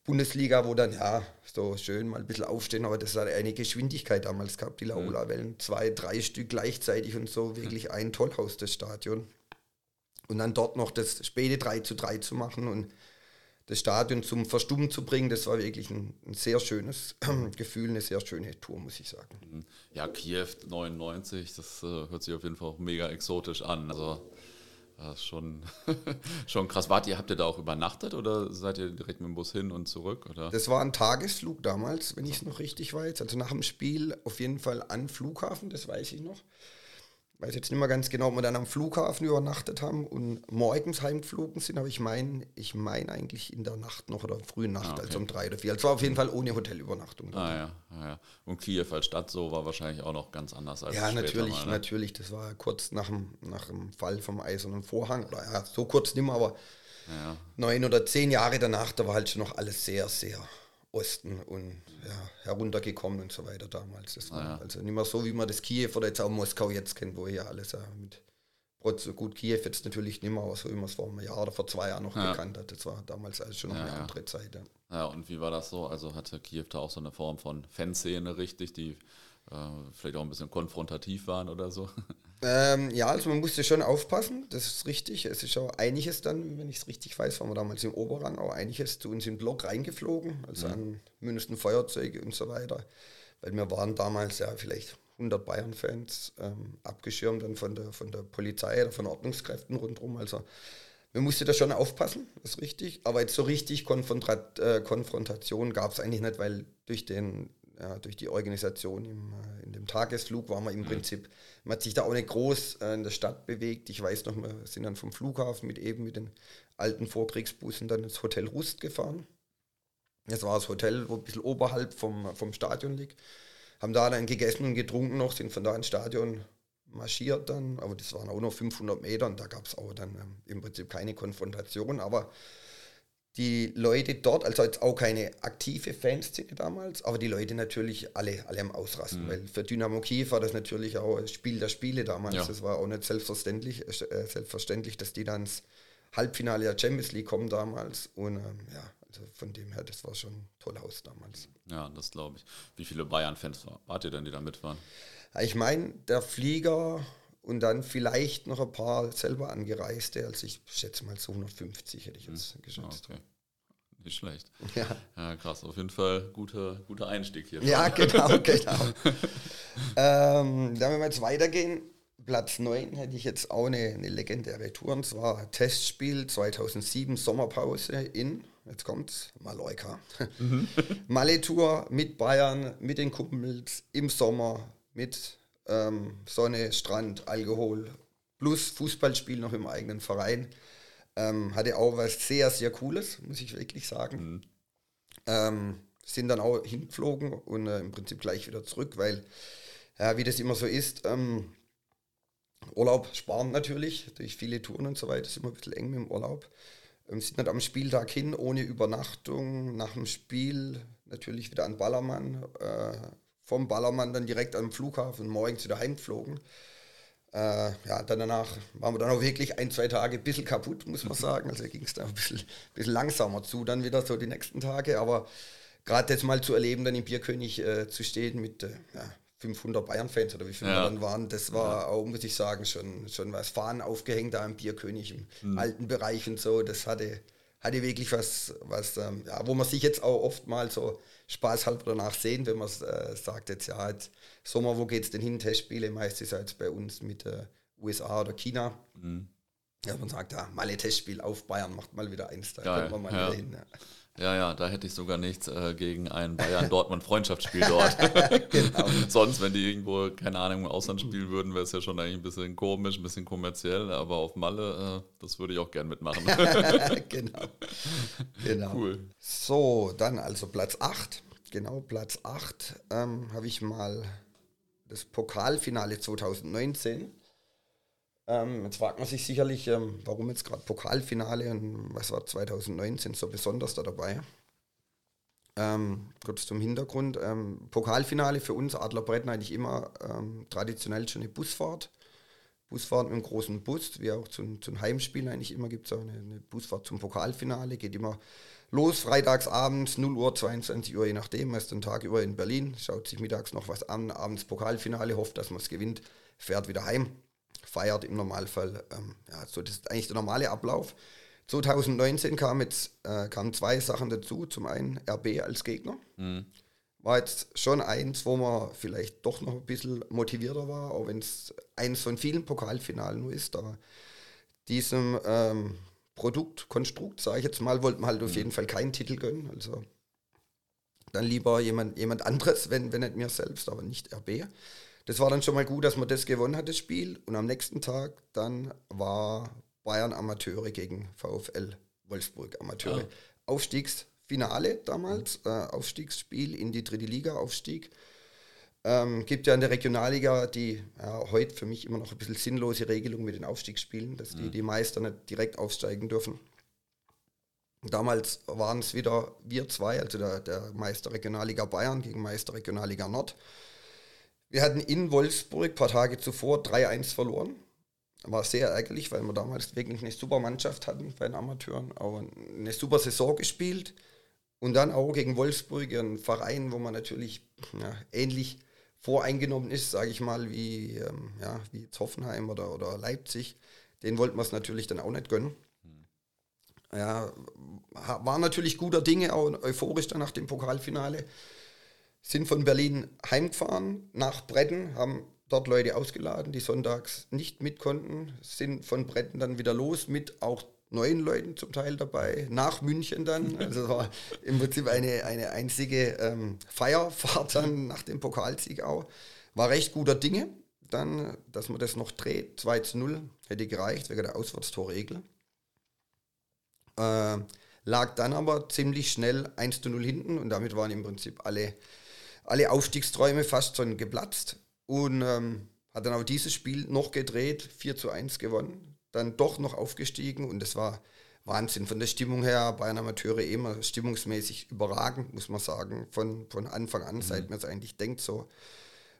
Bundesliga, wo dann ja so schön mal ein bisschen aufstehen, aber das hat eine Geschwindigkeit damals gehabt, die Laola-Wellen. Zwei, drei Stück gleichzeitig und so, wirklich ein Tollhaus, das Stadion. Und dann dort noch das späte 3 zu 3 zu machen und das Stadion zum Verstummen zu bringen, das war wirklich ein, ein sehr schönes Gefühl, eine sehr schöne Tour, muss ich sagen. Mhm. Ja, Kiew 99, das äh, hört sich auf jeden Fall auch mega exotisch an. Also das ist schon, schon krass. Wart ihr, habt ihr da auch übernachtet oder seid ihr direkt mit dem Bus hin und zurück? Oder? Das war ein Tagesflug damals, wenn ich es noch richtig weiß. Also nach dem Spiel auf jeden Fall an Flughafen, das weiß ich noch weiß jetzt nicht mehr ganz genau, ob wir dann am Flughafen übernachtet haben und morgens heimgeflogen sind, aber ich meine, ich meine eigentlich in der Nacht noch oder frühen Nacht, ah, okay. also um drei oder vier. Also war auf jeden Fall ohne Hotelübernachtung. Ah ja, ah, ja. Und Kiew als Stadt so war wahrscheinlich auch noch ganz anders als Ja, natürlich, mal, ne? natürlich. Das war kurz nach dem, nach dem Fall vom Eisernen Vorhang. Oder ja, so kurz nicht mehr, aber ja. neun oder zehn Jahre danach, da war halt schon noch alles sehr, sehr Osten und ja, heruntergekommen und so weiter damals. Das war ah, ja. also nicht mehr so, wie man das Kiew oder jetzt auch Moskau jetzt kennt, wo ja alles ja mit so gut Kiew jetzt natürlich nicht mehr, aber so wie man es vor einem Jahr oder vor zwei Jahren noch ja. gekannt hat. Das war damals also schon noch ja, eine andere Zeit. Ja. und wie war das so? Also hatte Kiew da auch so eine Form von Fanszene richtig, die äh, vielleicht auch ein bisschen konfrontativ waren oder so? Ähm, ja, also man musste schon aufpassen, das ist richtig. Es ist auch einiges dann, wenn ich es richtig weiß, waren wir damals im Oberrang, auch einiges zu uns im Block reingeflogen, also mhm. an mindestens Feuerzeuge und so weiter. Weil wir waren damals ja vielleicht 100 Bayern-Fans ähm, abgeschirmt dann von der, von der Polizei oder von Ordnungskräften rundherum. Also man musste da schon aufpassen, das ist richtig. Aber jetzt so richtig Konfrontat, äh, Konfrontation gab es eigentlich nicht, weil durch den ja, durch die Organisation im, äh, in dem Tagesflug war man im mhm. Prinzip, man hat sich da auch nicht groß äh, in der Stadt bewegt. Ich weiß noch, wir sind dann vom Flughafen mit eben mit den alten Vorkriegsbussen dann ins Hotel Rust gefahren. Das war das Hotel, wo ein bisschen oberhalb vom, vom Stadion liegt. Haben da dann gegessen und getrunken noch, sind von da ins Stadion marschiert dann, aber das waren auch nur 500 Meter und da gab es auch dann ähm, im Prinzip keine Konfrontation, aber die Leute dort, also jetzt auch keine aktive Fanszene damals, aber die Leute natürlich alle, alle am Ausrasten, mhm. weil für Dynamo Kiew war das natürlich auch ein Spiel der Spiele damals. Ja. Das war auch nicht selbstverständlich, äh, selbstverständlich, dass die dann ins Halbfinale der Champions League kommen damals. Und ähm, ja, also von dem her, das war schon ein toller Haus damals. Ja, das glaube ich. Wie viele Bayern-Fans wart ihr denn, die da mitfahren? Ich meine, der Flieger und dann vielleicht noch ein paar selber angereiste. Also ich schätze mal so 150 hätte ich jetzt hm. geschätzt. Okay. Nicht schlecht. Ja. ja. krass. Auf jeden Fall guter, guter Einstieg hier. Ja, genau, genau. ähm, dann, wenn wir jetzt weitergehen, Platz 9 hätte ich jetzt auch eine, eine legendäre Tour. Und zwar Testspiel 2007, Sommerpause in, jetzt kommt's, Mallorca. Mhm. Malle-Tour mit Bayern, mit den Kumpels im Sommer, mit ähm, Sonne, Strand, Alkohol plus Fußballspiel noch im eigenen Verein. Ähm, hatte auch was sehr, sehr Cooles, muss ich wirklich sagen. Mhm. Ähm, sind dann auch hingeflogen und äh, im Prinzip gleich wieder zurück, weil, ja, wie das immer so ist, ähm, Urlaub sparen natürlich, durch viele Touren und so weiter, ist immer ein bisschen eng mit dem Urlaub. Ähm, sind dann am Spieltag hin, ohne Übernachtung, nach dem Spiel natürlich wieder an Ballermann, äh, vom Ballermann dann direkt am Flughafen morgens wieder heimgeflogen. Äh, ja, dann danach waren wir dann auch wirklich ein, zwei Tage ein bisschen kaputt, muss man sagen. Also ging es da ein bisschen, bisschen, langsamer zu, dann wieder so die nächsten Tage. Aber gerade jetzt mal zu erleben, dann im Bierkönig äh, zu stehen mit äh, ja, 500 Bayern-Fans oder wie viele ja. dann waren, das war ja. auch, muss ich sagen, schon, schon was. Fahnen aufgehängt da im Bierkönig, im mhm. alten Bereich und so, das hatte, hatte wirklich was, was ähm, ja, wo man sich jetzt auch oft mal so spaßhalber danach sehen, wenn man äh, sagt, jetzt ja, jetzt Sommer, wo geht es denn hin? Testspiele, meistens jetzt bei uns mit äh, USA oder China. Mhm. Ja, man sagt, ja, mal ein Testspiel auf Bayern, macht mal wieder eins, da Geil, kommt man mal ja. wieder hin. Ja. Ja, ja, da hätte ich sogar nichts äh, gegen ein Bayern-Dortmund-Freundschaftsspiel dort. genau. Sonst, wenn die irgendwo, keine Ahnung, im Ausland spielen würden, wäre es ja schon eigentlich ein bisschen komisch, ein bisschen kommerziell, aber auf Malle, äh, das würde ich auch gern mitmachen. genau. genau. Cool. So, dann also Platz 8. Genau, Platz 8 ähm, habe ich mal das Pokalfinale 2019 ähm, jetzt fragt man sich sicherlich, ähm, warum jetzt gerade Pokalfinale und was war 2019 so besonders da dabei? Ähm, kurz zum Hintergrund. Ähm, Pokalfinale für uns Adler Bretten eigentlich immer ähm, traditionell schon eine Busfahrt. Busfahrt mit einem großen Bus, wie auch zu, zu Heimspielen eigentlich immer gibt es eine, eine Busfahrt zum Pokalfinale. Geht immer los, freitags abends, 0 Uhr, 22 Uhr, je nachdem. Man ist den Tag über in Berlin, schaut sich mittags noch was an, abends Pokalfinale, hofft, dass man es gewinnt, fährt wieder heim feiert im Normalfall. Ähm, ja, so das ist eigentlich der normale Ablauf. 2019 kam jetzt, äh, kamen zwei Sachen dazu. Zum einen RB als Gegner. Mhm. War jetzt schon eins, wo man vielleicht doch noch ein bisschen motivierter war, auch wenn es eins von vielen Pokalfinalen nur ist. Aber diesem ähm, Produkt, Konstrukt, sage ich jetzt mal, wollten wir halt mhm. auf jeden Fall keinen Titel gönnen. Also dann lieber jemand, jemand anderes, wenn, wenn nicht mir selbst, aber nicht RB. Das war dann schon mal gut, dass man das gewonnen hat, das Spiel. Und am nächsten Tag dann war Bayern Amateure gegen VfL Wolfsburg Amateure. Ja. Ah. Aufstiegsfinale damals, äh, Aufstiegsspiel in die dritte Liga, Aufstieg. Ähm, gibt ja in der Regionalliga die ja, heute für mich immer noch ein bisschen sinnlose Regelung mit den Aufstiegsspielen, dass die, mhm. die Meister nicht direkt aufsteigen dürfen. Damals waren es wieder wir zwei, also der, der Meister Regionalliga Bayern gegen Meister Regionalliga Nord. Wir hatten in Wolfsburg ein paar Tage zuvor 3-1 verloren. War sehr ärgerlich, weil wir damals wirklich eine super Mannschaft hatten bei den Amateuren, aber eine super Saison gespielt. Und dann auch gegen Wolfsburg, ein Verein, wo man natürlich ja, ähnlich voreingenommen ist, sage ich mal, wie, ähm, ja, wie Hoffenheim oder, oder Leipzig. Den wollten wir es natürlich dann auch nicht gönnen. Ja, war natürlich guter Dinge, auch euphorisch dann nach dem Pokalfinale sind von Berlin heimgefahren nach Bretten, haben dort Leute ausgeladen, die sonntags nicht mit konnten, sind von Bretten dann wieder los mit auch neuen Leuten zum Teil dabei, nach München dann. Also es war im Prinzip eine, eine einzige ähm, Feierfahrt dann nach dem Pokalsieg auch. War recht guter Dinge. Dann, dass man das noch dreht, 2 zu 0, hätte gereicht wegen der Auswärtstorregel. Äh, lag dann aber ziemlich schnell 1 zu 0 hinten und damit waren im Prinzip alle alle Aufstiegsträume fast schon geplatzt und ähm, hat dann auch dieses Spiel noch gedreht, 4 zu 1 gewonnen, dann doch noch aufgestiegen und das war Wahnsinn. Von der Stimmung her, Bayern Amateure immer stimmungsmäßig überragend, muss man sagen, von, von Anfang an, mhm. seit man es eigentlich denkt so.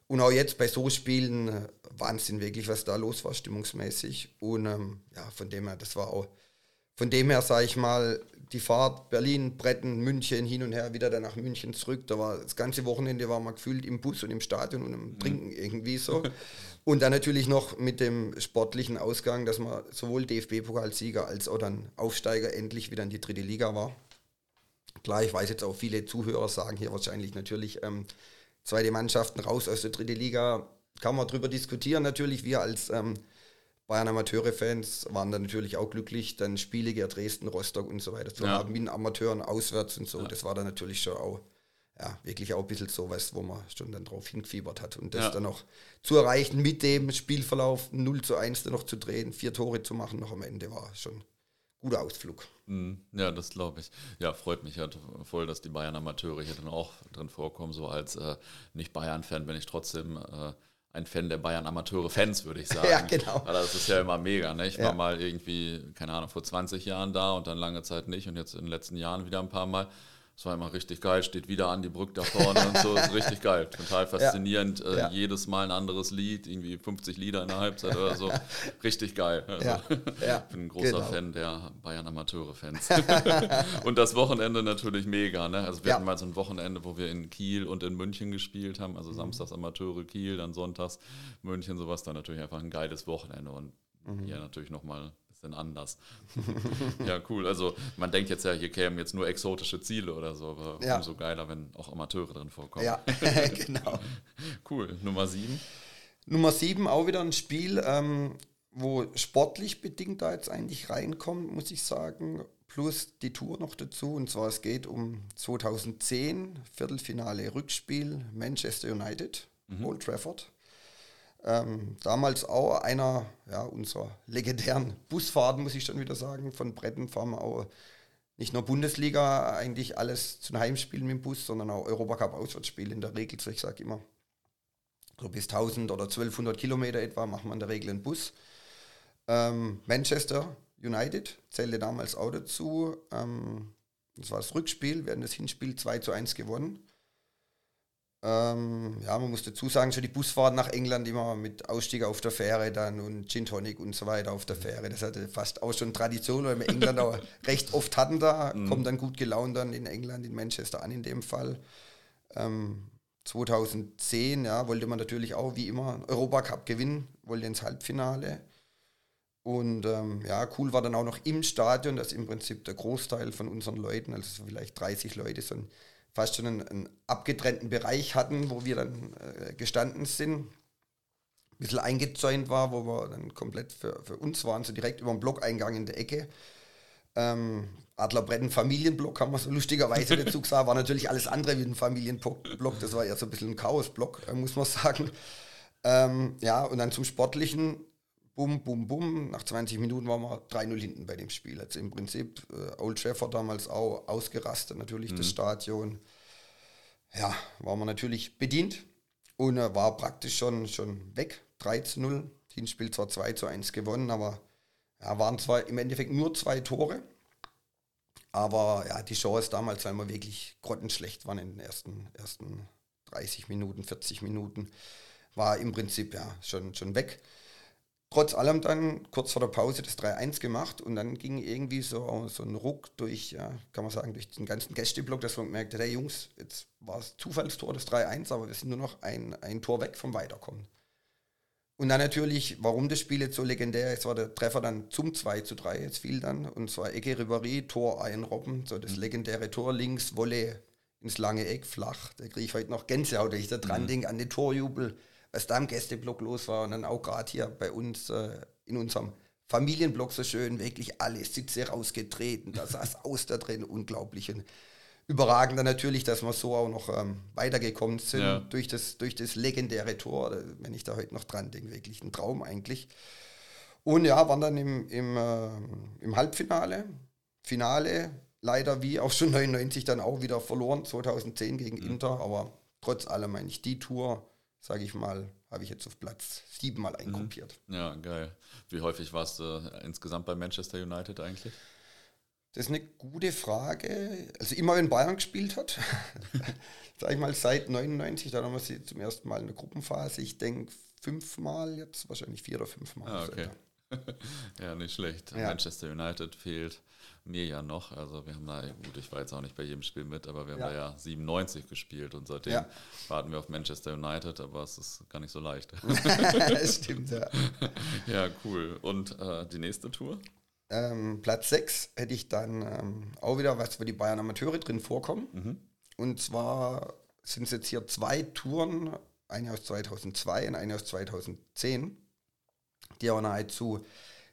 Und auch jetzt bei so Spielen, äh, Wahnsinn wirklich, was da los war, stimmungsmäßig. Und ähm, ja, von dem her, das war auch, von dem her, sage ich mal, die Fahrt Berlin, Bretten, München, hin und her, wieder dann nach München zurück. Da war das ganze Wochenende war man gefühlt im Bus und im Stadion und im mhm. Trinken irgendwie so. Und dann natürlich noch mit dem sportlichen Ausgang, dass man sowohl DFB-Pokalsieger als auch dann Aufsteiger endlich wieder in die dritte Liga war. Klar, ich weiß jetzt auch, viele Zuhörer sagen hier wahrscheinlich natürlich ähm, zweite Mannschaften raus aus der dritte Liga. Kann man darüber diskutieren, natürlich. Wir als ähm, Bayern Amateure-Fans waren dann natürlich auch glücklich, dann Spiele gegen Dresden, Rostock und so weiter zu ja. haben, mit Amateuren auswärts und so. Ja. Das war dann natürlich schon auch, ja, wirklich auch ein bisschen so was, wo man schon dann drauf hingefiebert hat. Und das ja. dann noch zu erreichen mit dem Spielverlauf 0 zu 1 dann noch zu drehen, vier Tore zu machen noch am Ende war schon guter Ausflug. Mhm. Ja, das glaube ich. Ja, freut mich halt voll, dass die Bayern Amateure hier dann auch drin vorkommen. So als äh, Nicht-Bayern-Fan bin ich trotzdem äh, ein Fan der Bayern Amateure Fans, würde ich sagen. ja, genau. Weil das ist ja immer mega. Ne? Ich ja. war mal irgendwie, keine Ahnung, vor 20 Jahren da und dann lange Zeit nicht und jetzt in den letzten Jahren wieder ein paar Mal. Das war immer richtig geil, steht wieder an die Brücke da vorne und so, ist richtig geil. Total faszinierend. Ja. Äh, ja. Jedes Mal ein anderes Lied, irgendwie 50 Lieder in der Halbzeit oder so. Richtig geil. Also, ja. ja. Ich bin ein großer genau. Fan der Bayern Amateure-Fans. und das Wochenende natürlich mega. Ne? Also wir hatten mal so ein Wochenende, wo wir in Kiel und in München gespielt haben. Also mhm. samstags Amateure Kiel, dann sonntags München, sowas. Dann natürlich einfach ein geiles Wochenende und mhm. hier natürlich nochmal bisschen anders. ja, cool. Also man denkt jetzt ja, hier kämen jetzt nur exotische Ziele oder so, aber ja. umso geiler, wenn auch Amateure drin vorkommen. Ja, genau. cool. Nummer sieben. Nummer sieben, auch wieder ein Spiel, ähm, wo sportlich bedingt da jetzt eigentlich reinkommt, muss ich sagen. Plus die Tour noch dazu. Und zwar es geht um 2010, Viertelfinale Rückspiel, Manchester United, mhm. Old Trafford. Ähm, damals auch einer ja, unserer legendären Busfahrten, muss ich schon wieder sagen, von Bretten fahren wir auch nicht nur Bundesliga, eigentlich alles zu einem Heimspiel mit dem Bus, sondern auch Europacup-Auswärtsspiel in der Regel. So ich sage immer, so bis 1000 oder 1200 Kilometer etwa machen wir in der Regel einen Bus. Ähm, Manchester United zählte damals auch dazu. Ähm, das war das Rückspiel, hatten das Hinspiel 2 zu 1 gewonnen. Ähm, ja, man muss dazu sagen, schon die Busfahrt nach England immer mit Ausstieg auf der Fähre dann und Gin Tonic und so weiter auf der Fähre. Das hatte fast auch schon Tradition, weil wir England auch recht oft hatten da. Mhm. Kommt dann gut gelaunt dann in England, in Manchester an in dem Fall. Ähm, 2010 ja, wollte man natürlich auch wie immer Europacup gewinnen, wollte ins Halbfinale. Und ähm, ja, cool war dann auch noch im Stadion, dass im Prinzip der Großteil von unseren Leuten, also so vielleicht 30 Leute, so ein fast schon einen, einen abgetrennten Bereich hatten, wo wir dann äh, gestanden sind. Ein bisschen eingezäunt war, wo wir dann komplett für, für uns waren, so direkt über den Blockeingang in der Ecke. Ähm, Adlerbretten Familienblock, haben wir so lustigerweise dazu gesagt, war natürlich alles andere wie ein Familienblock, das war eher so ein bisschen ein Chaosblock, äh, muss man sagen. Ähm, ja, und dann zum Sportlichen, bum, bum, bum. Nach 20 Minuten waren wir 3-0 hinten bei dem Spiel. Also im Prinzip äh, Old Trafford damals auch ausgerastet, natürlich mhm. das Stadion. Ja, waren wir natürlich bedient und äh, war praktisch schon, schon weg. 3-0. Hinspiel zwar 2 zu 1 gewonnen, aber ja, waren zwar im Endeffekt nur zwei Tore. Aber ja, die Chance damals, weil wir wirklich grottenschlecht waren in den ersten, ersten 30 Minuten, 40 Minuten, war im Prinzip ja schon, schon weg trotz allem dann kurz vor der Pause das 3-1 gemacht und dann ging irgendwie so, so ein Ruck durch, ja, kann man sagen, durch den ganzen Gästeblock, dass man gemerkt hat, hey Jungs, jetzt war es Zufallstor, das 3-1, aber wir sind nur noch ein, ein Tor weg vom Weiterkommen. Und dann natürlich, warum das Spiel jetzt so legendär ist, war der Treffer dann zum 2 zu 3, jetzt fiel dann, und zwar Ecke Ribéry, Tor ein Robben, so das mhm. legendäre Tor links, Wolle ins lange Eck, flach, da kriege ich heute noch Gänsehaut, wenn ich da dran mhm. denke, an den Torjubel, was da im Gästeblock los war. Und dann auch gerade hier bei uns äh, in unserem Familienblock so schön, wirklich alle Sitze rausgetreten, da saß aus da drin, unglaublich. Und überragend dann natürlich, dass wir so auch noch ähm, weitergekommen sind ja. durch, das, durch das legendäre Tor, wenn ich da heute noch dran denke, wirklich ein Traum eigentlich. Und ja, waren dann im, im, äh, im Halbfinale, Finale, leider wie auch schon 99 dann auch wieder verloren, 2010 gegen mhm. Inter, aber trotz allem eigentlich die Tour sage ich mal, habe ich jetzt auf Platz siebenmal eingruppiert. Mhm. Ja, geil. Wie häufig warst du insgesamt bei Manchester United eigentlich? Das ist eine gute Frage. Also immer wenn Bayern gespielt hat, sage ich mal seit 99, dann haben wir sie zum ersten Mal in der Gruppenphase. Ich denke fünfmal, jetzt wahrscheinlich vier oder fünfmal. Ah, okay. ja, nicht schlecht. Ja. Manchester United fehlt mir ja noch. Also wir haben da, gut, ich war jetzt auch nicht bei jedem Spiel mit, aber wir haben ja. da ja 97 gespielt und seitdem ja. warten wir auf Manchester United, aber es ist gar nicht so leicht. stimmt, ja. Ja, cool. Und äh, die nächste Tour? Ähm, Platz 6 hätte ich dann ähm, auch wieder was für die Bayern Amateure drin vorkommen. Mhm. Und zwar sind es jetzt hier zwei Touren, eine aus 2002 und eine aus 2010, die auch nahezu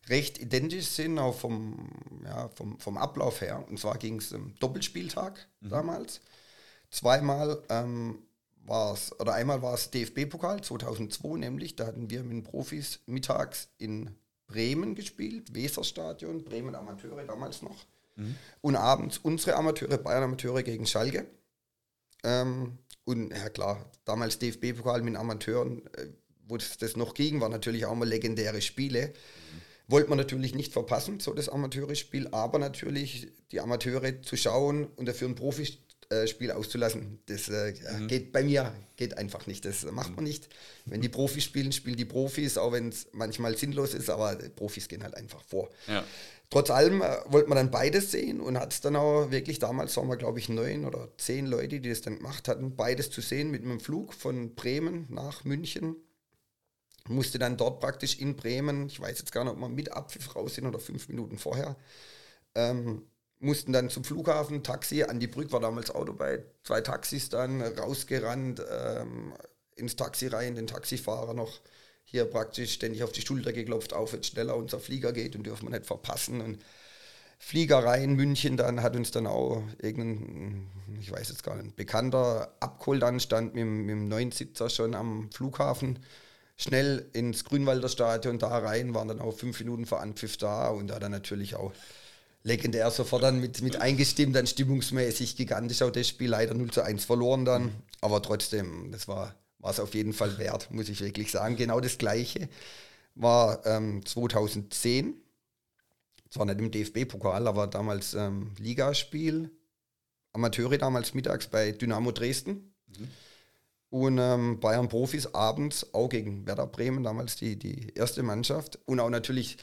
recht identisch sind, auch vom, ja, vom, vom Ablauf her. Und zwar ging es im Doppelspieltag mhm. damals. Zweimal ähm, war es, oder einmal war es DFB-Pokal 2002 nämlich, da hatten wir mit den Profis mittags in Bremen gespielt, Weserstadion, Bremen Amateure damals noch. Mhm. Und abends unsere Amateure, Bayern Amateure gegen Schalke. Ähm, und ja klar, damals DFB-Pokal mit Amateuren, äh, wo es das noch ging, waren natürlich auch mal legendäre Spiele. Mhm wollte man natürlich nicht verpassen, so das Amateurspiel, aber natürlich die Amateure zu schauen und dafür ein Profispiel auszulassen, das äh, mhm. geht bei mir geht einfach nicht. Das macht man nicht. Wenn die Profis spielen, spielen die Profis, auch wenn es manchmal sinnlos ist, aber Profis gehen halt einfach vor. Ja. Trotz allem äh, wollte man dann beides sehen und hat es dann auch wirklich, damals waren wir glaube ich neun oder zehn Leute, die das dann gemacht hatten, beides zu sehen mit einem Flug von Bremen nach München musste dann dort praktisch in Bremen, ich weiß jetzt gar nicht, ob wir mit Abpfiff raus sind oder fünf Minuten vorher, ähm, mussten dann zum Flughafen, Taxi, an die Brücke war damals Auto bei, zwei Taxis dann rausgerannt, ähm, ins Taxi rein, den Taxifahrer noch hier praktisch ständig auf die Schulter geklopft, auf jetzt schneller unser Flieger geht und dürfen wir nicht verpassen. Und Flieger rein, München dann hat uns dann auch irgendein, ich weiß jetzt gar nicht, Bekannter abgeholt dann, stand mit, mit dem Neunsitzer schon am Flughafen schnell ins Grünwalder Stadion da rein, waren dann auch fünf Minuten vor Anpfiff da und da dann natürlich auch legendär sofort dann mit, mit eingestimmt, dann stimmungsmäßig gigantisch auch das Spiel leider 0 zu 1 verloren dann, aber trotzdem, das war es auf jeden Fall wert, muss ich wirklich sagen. Genau das gleiche war ähm, 2010, zwar nicht im DFB-Pokal, aber damals ähm, Ligaspiel, Amateure damals mittags bei Dynamo Dresden. Mhm und ähm, Bayern Profis abends auch gegen Werder Bremen, damals die, die erste Mannschaft. Und auch natürlich,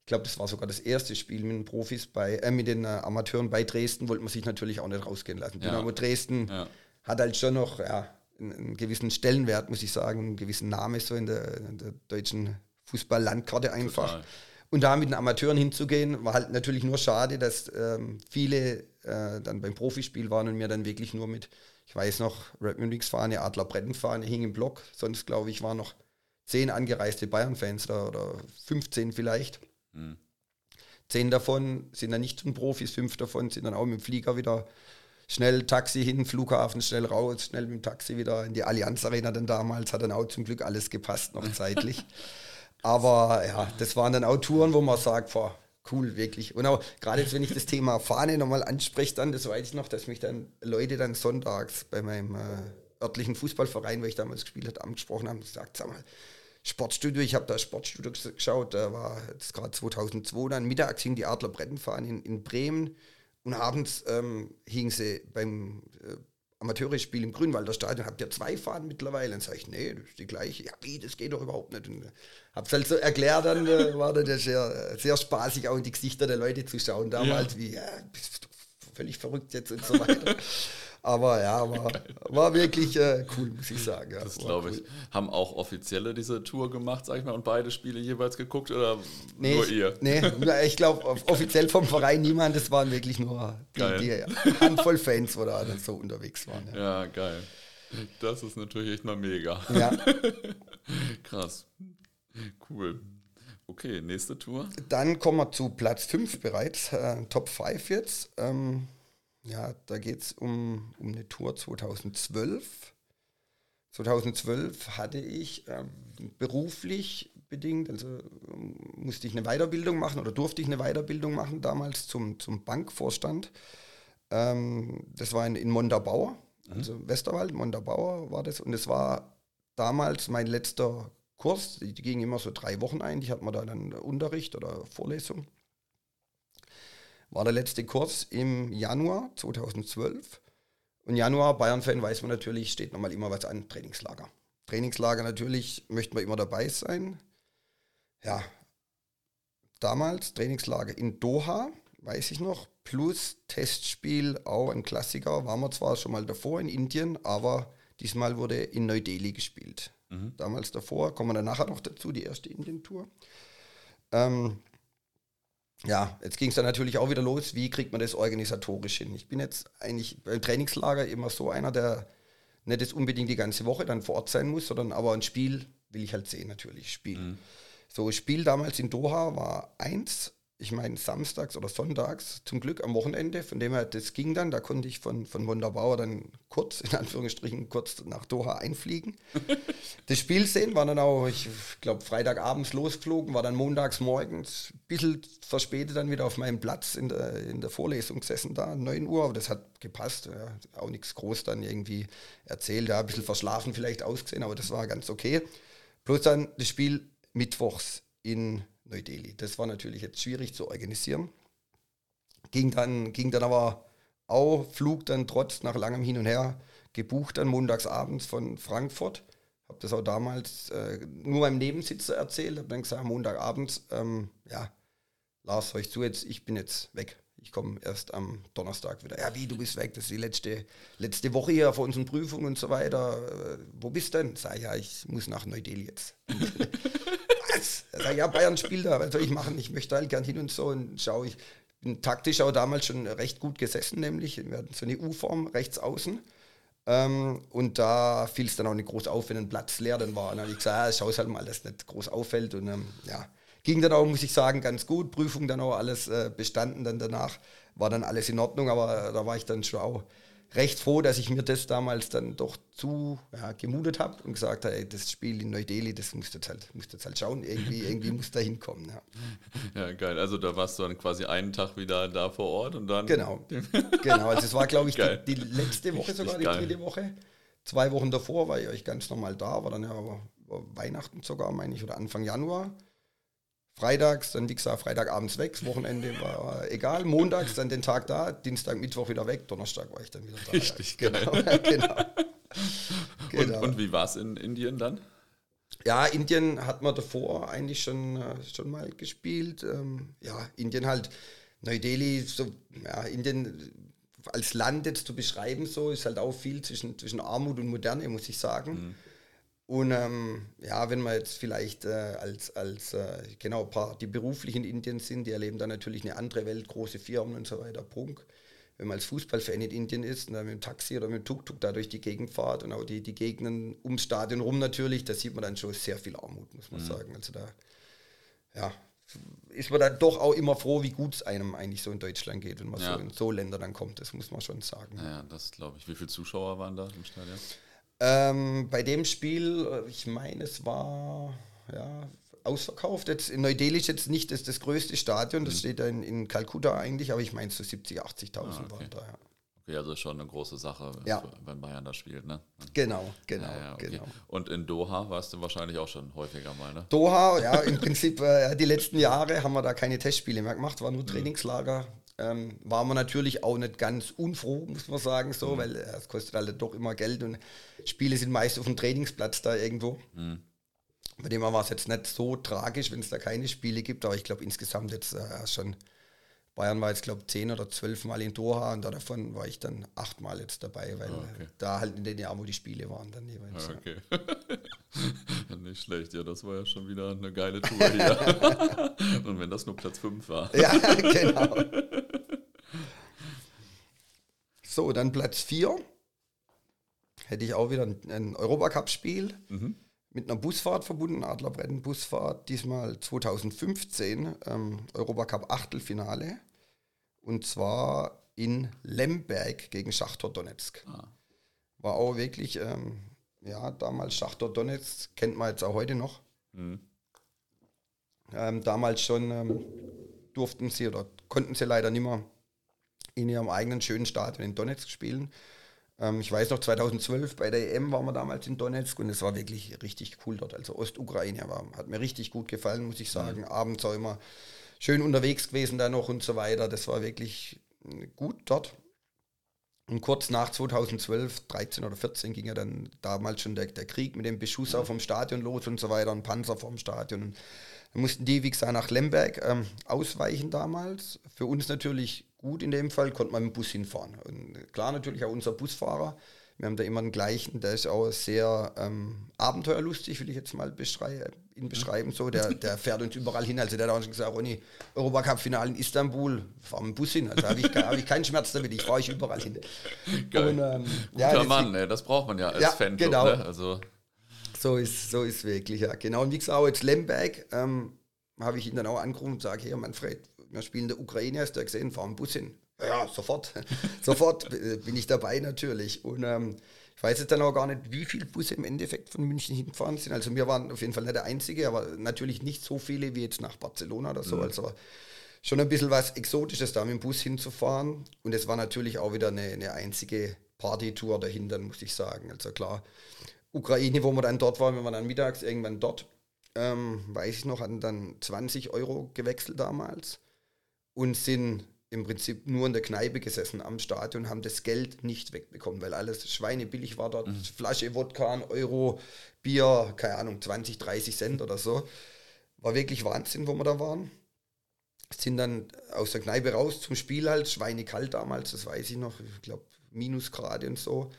ich glaube, das war sogar das erste Spiel mit den Profis bei, äh, mit den äh, Amateuren bei Dresden, wollte man sich natürlich auch nicht rausgehen lassen. Ja. Dynamo Dresden ja. hat halt schon noch ja, einen, einen, gewissen Stellenwert, muss ich sagen, einen gewissen Namen so in der, in der deutschen Fußball-Landkarte einfach. Total. Und da mit den Amateuren hinzugehen, war halt natürlich nur schade, dass ähm, viele äh, dann beim Profispiel waren und mir dann wirklich nur mit ich weiß noch, Red Munich Fahne, Adler Brettenfahne hing im Block. Sonst glaube ich, waren noch zehn angereiste Bayern-Fans da oder 15 vielleicht. Mhm. Zehn davon sind dann nicht zum Profis, fünf davon sind dann auch mit dem Flieger wieder schnell Taxi hin, Flughafen, schnell raus, schnell mit dem Taxi wieder in die Allianz Arena dann damals. Hat dann auch zum Glück alles gepasst, noch zeitlich. Aber ja, das waren dann auch Touren, wo man sagt, boah, cool, wirklich. Und auch gerade jetzt, wenn ich das Thema Fahne nochmal anspreche, dann, das weiß ich noch, dass mich dann Leute dann sonntags bei meinem äh, örtlichen Fußballverein, wo ich damals gespielt habe, angesprochen haben und gesagt, sag mal, Sportstudio, ich habe da Sportstudio geschaut, da war jetzt gerade 2002, dann mittags hing die Adler Brettenfahne in, in Bremen und abends ähm, hing sie beim äh, Amateurspiel im Grünwalder Stadion, habt ihr zwei Fahnen mittlerweile? Dann sage ich, nee, das ist die gleiche. Ja, wie, das geht doch überhaupt nicht. Und äh, hab's halt so erklärt, dann äh, war das sehr, sehr spaßig, auch in die Gesichter der Leute zu schauen. Damals, ja. wie, ja, bist du völlig verrückt jetzt und so weiter. Aber ja, war, war wirklich äh, cool, muss ich sagen. Ja, das glaube cool. ich. Haben auch Offizielle diese Tour gemacht, sag ich mal, und beide Spiele jeweils geguckt oder nee, nur ihr? Nee, ich glaube offiziell vom Verein niemand, es waren wirklich nur die, die Handvoll Fans, wo da dann so unterwegs waren. Ja. ja, geil. Das ist natürlich echt mal mega. Ja. Krass. Cool. Okay, nächste Tour. Dann kommen wir zu Platz 5 bereits, äh, Top 5 jetzt. Ähm, ja, da geht es um, um eine Tour 2012. 2012 hatte ich ähm, beruflich bedingt, also ähm, musste ich eine Weiterbildung machen oder durfte ich eine Weiterbildung machen damals zum, zum Bankvorstand. Ähm, das war in, in Mondabauer, mhm. also Westerwald, Mondabauer war das. Und es war damals mein letzter Kurs, die, ging immer so drei Wochen ein. Ich hatte mal da dann Unterricht oder Vorlesung war der letzte Kurs im Januar 2012. Und Januar, Bayern-Fan, weiß man natürlich, steht nochmal immer was an, Trainingslager. Trainingslager natürlich, möchten wir immer dabei sein. Ja, damals Trainingslager in Doha, weiß ich noch, plus Testspiel, auch ein Klassiker, waren wir zwar schon mal davor in Indien, aber diesmal wurde in Neu-Delhi gespielt. Mhm. Damals davor, kommen wir dann nachher noch dazu, die erste Indien-Tour. Ähm, ja, jetzt ging es dann natürlich auch wieder los, wie kriegt man das organisatorisch hin? Ich bin jetzt eigentlich beim Trainingslager immer so einer, der nicht jetzt unbedingt die ganze Woche dann vor Ort sein muss, sondern aber ein Spiel will ich halt sehen, natürlich, Spiel. Mhm. So, Spiel damals in Doha war eins ich meine, samstags oder sonntags, zum Glück am Wochenende, von dem her, das ging dann, da konnte ich von, von Wunderbauer dann kurz, in Anführungsstrichen, kurz nach Doha einfliegen. das Spiel sehen war dann auch, ich glaube, Freitagabends losgeflogen, war dann montags morgens, ein bisschen verspätet dann wieder auf meinem Platz in der, in der Vorlesung gesessen da, 9 Uhr, aber das hat gepasst, ja, auch nichts groß dann irgendwie erzählt, ja, ein bisschen verschlafen vielleicht ausgesehen, aber das war ganz okay. Plus dann das Spiel mittwochs in Neu-Delhi. Das war natürlich jetzt schwierig zu organisieren. Ging dann, ging dann aber auch Flug dann trotz nach langem Hin und Her gebucht dann montagsabends von Frankfurt. Habe das auch damals äh, nur meinem Nebensitzer erzählt. Habe dann gesagt, Montagabends, ähm, ja, Lars, hör ich zu jetzt, ich bin jetzt weg. Ich komme erst am Donnerstag wieder. Ja, wie, du bist weg, das ist die letzte, letzte Woche hier vor unseren Prüfungen und so weiter. Äh, wo bist du denn? Sag ja, ich muss nach Neu-Delhi jetzt. was? Sag ja, Bayern spielt da, was soll ich machen? Ich möchte halt gern hin und so und schaue ich. Bin taktisch auch damals schon recht gut gesessen, nämlich. Wir hatten so eine U-Form rechts außen. Ähm, und da fiel es dann auch nicht groß auf, wenn ein Platz leer dann war. Und dann habe ich gesagt, ja, schau es halt mal, dass nicht groß auffällt. Und ähm, ja, ging dann auch, muss ich sagen, ganz gut. Prüfung dann auch alles äh, bestanden dann danach. War dann alles in Ordnung, aber da war ich dann schon auch recht froh, dass ich mir das damals dann doch zu ja, gemutet habe und gesagt habe, ey, das Spiel in Neu-Delhi, das musst du jetzt halt, musst jetzt halt schauen, irgendwie, irgendwie muss da hinkommen. Ja. ja, geil. Also da warst du dann quasi einen Tag wieder da vor Ort und dann. Genau. genau. Also es war, glaube ich, die, die, letzte Woche sogar, die dritte Woche. Zwei Wochen davor war ich ganz normal da, war dann ja Weihnachten sogar, meine ich, oder Anfang Januar. Freitags, dann wie gesagt, Freitagabends weg, Wochenende war egal, montags dann den Tag da, Dienstag, Mittwoch wieder weg, Donnerstag war ich dann wieder da. Richtig, ja. genau. genau. genau. Und, und, wie war es in Indien dann? Ja, Indien hat man davor eigentlich schon, äh, schon mal gespielt. Ähm, ja, Indien halt, Neu-Delhi, so, ja, Indien als Land jetzt zu beschreiben, so ist halt auch viel zwischen, zwischen Armut und Moderne, muss ich sagen. Mhm. Und ähm, ja, wenn man jetzt vielleicht äh, als, als äh, genau, paar, die beruflich in Indien sind, die erleben dann natürlich eine andere Welt, große Firmen und so weiter, Prunk. Wenn man als Fußballfan in Indien ist und dann mit dem Taxi oder mit dem Tuk-Tuk da durch die Gegend fährt und auch die, die Gegenden ums Stadion rum natürlich, da sieht man dann schon sehr viel Armut, muss man mhm. sagen. Also da, ja, ist man dann doch auch immer froh, wie gut es einem eigentlich so in Deutschland geht, wenn man ja. so in so Länder dann kommt, das muss man schon sagen. Ja, das glaube ich. Wie viele Zuschauer waren da im Stadion? Ähm, bei dem Spiel, äh, ich meine, es war ja, ausverkauft. Jetzt in Neu-Delhi ist jetzt nicht das, das größte Stadion, das mhm. steht da in, in Kalkutta eigentlich, aber ich meine, so 70, 80.000 ah, okay. waren da. Ja. Okay, also schon eine große Sache, ja. wenn Bayern da spielt, ne? Genau, genau, ja, okay. genau. Und in Doha warst du wahrscheinlich auch schon häufiger mal, ne? Doha, ja, im Prinzip äh, die letzten Jahre haben wir da keine Testspiele mehr gemacht, war nur mhm. Trainingslager ähm, war man natürlich auch nicht ganz unfroh, muss man sagen, so, mhm. weil äh, es kostet halt doch immer Geld und Spiele sind meist auf dem Trainingsplatz da irgendwo. Mhm. Bei dem war es jetzt nicht so tragisch, wenn es da keine Spiele gibt, aber ich glaube insgesamt jetzt äh, schon Bayern war jetzt, glaube ich, zehn oder zwölf Mal in Doha und davon war ich dann achtmal jetzt dabei, weil ah, okay. da halt in den Jahren, wo die Spiele waren, dann jeweils. Ah, okay. Nicht schlecht, ja, das war ja schon wieder eine geile Tour hier. und wenn das nur Platz 5 war. ja, genau. So, dann Platz 4. Hätte ich auch wieder ein, ein Europacup-Spiel mhm. mit einer Busfahrt verbunden, Adlerbrennen-Busfahrt, diesmal 2015, ähm, Europacup-Achtelfinale. Und zwar in Lemberg gegen Schachtor Donetsk. Ah. War auch wirklich, ähm, ja, damals Schachtor Donetsk, kennt man jetzt auch heute noch. Mhm. Ähm, damals schon ähm, durften sie oder konnten sie leider nicht mehr in ihrem eigenen schönen Stadion in Donetsk spielen. Ähm, ich weiß noch, 2012 bei der EM waren wir damals in Donetsk und es war wirklich richtig cool dort. Also Ostukraine war, hat mir richtig gut gefallen, muss ich sagen. Mhm. Abends auch immer schön unterwegs gewesen da noch und so weiter. Das war wirklich äh, gut dort. Und kurz nach 2012, 13 oder 14, ging ja dann damals schon der, der Krieg mit dem Beschuss auch vom Stadion los und so weiter, und Panzer vom Stadion. Und dann mussten die, wie gesagt, nach Lemberg ähm, ausweichen damals. Für uns natürlich gut in dem Fall, konnte man mit dem Bus hinfahren. Und klar, natürlich auch unser Busfahrer. Wir haben da immer einen gleichen, der ist auch sehr ähm, abenteuerlustig, will ich jetzt mal beschrei ihn beschreiben. So, der, der fährt uns überall hin. Also der hat auch schon gesagt, Ronny, Europacup-Finale in Istanbul, fahr mit dem Bus hin. Also habe ich, hab ich keinen Schmerz damit, ich fahre euch überall hin. Geil. Und, ähm, Guter ja, Mann, ey, das braucht man ja als ja, Fan. Genau. Ne? Also. So ist so ist wirklich, ja. Genau. Und wie gesagt, auch jetzt Lemberg ähm, habe ich ihn dann auch angerufen und sage, hey Manfred, wir spielen in der Ukraine, hast du gesehen, fahren Bus hin. Ja, sofort. sofort bin ich dabei natürlich. Und ähm, ich weiß jetzt dann auch gar nicht, wie viele Busse im Endeffekt von München hingefahren sind. Also wir waren auf jeden Fall nicht der Einzige, aber natürlich nicht so viele wie jetzt nach Barcelona oder so. Mhm. Also schon ein bisschen was Exotisches da mit dem Bus hinzufahren. Und es war natürlich auch wieder eine, eine einzige Partytour dahinter, muss ich sagen. Also klar, Ukraine, wo wir dann dort waren, wir waren dann mittags irgendwann dort. Ähm, weiß ich noch, hatten dann 20 Euro gewechselt damals und sind im Prinzip nur in der Kneipe gesessen am Stadion, haben das Geld nicht wegbekommen, weil alles schweinebillig war dort. Mhm. Flasche Wodka, ein Euro, Bier, keine Ahnung, 20, 30 Cent oder so. War wirklich Wahnsinn, wo wir da waren. sind dann aus der Kneipe raus zum Spiel halt, schweinekalt damals, das weiß ich noch, ich glaube Minusgrade und so.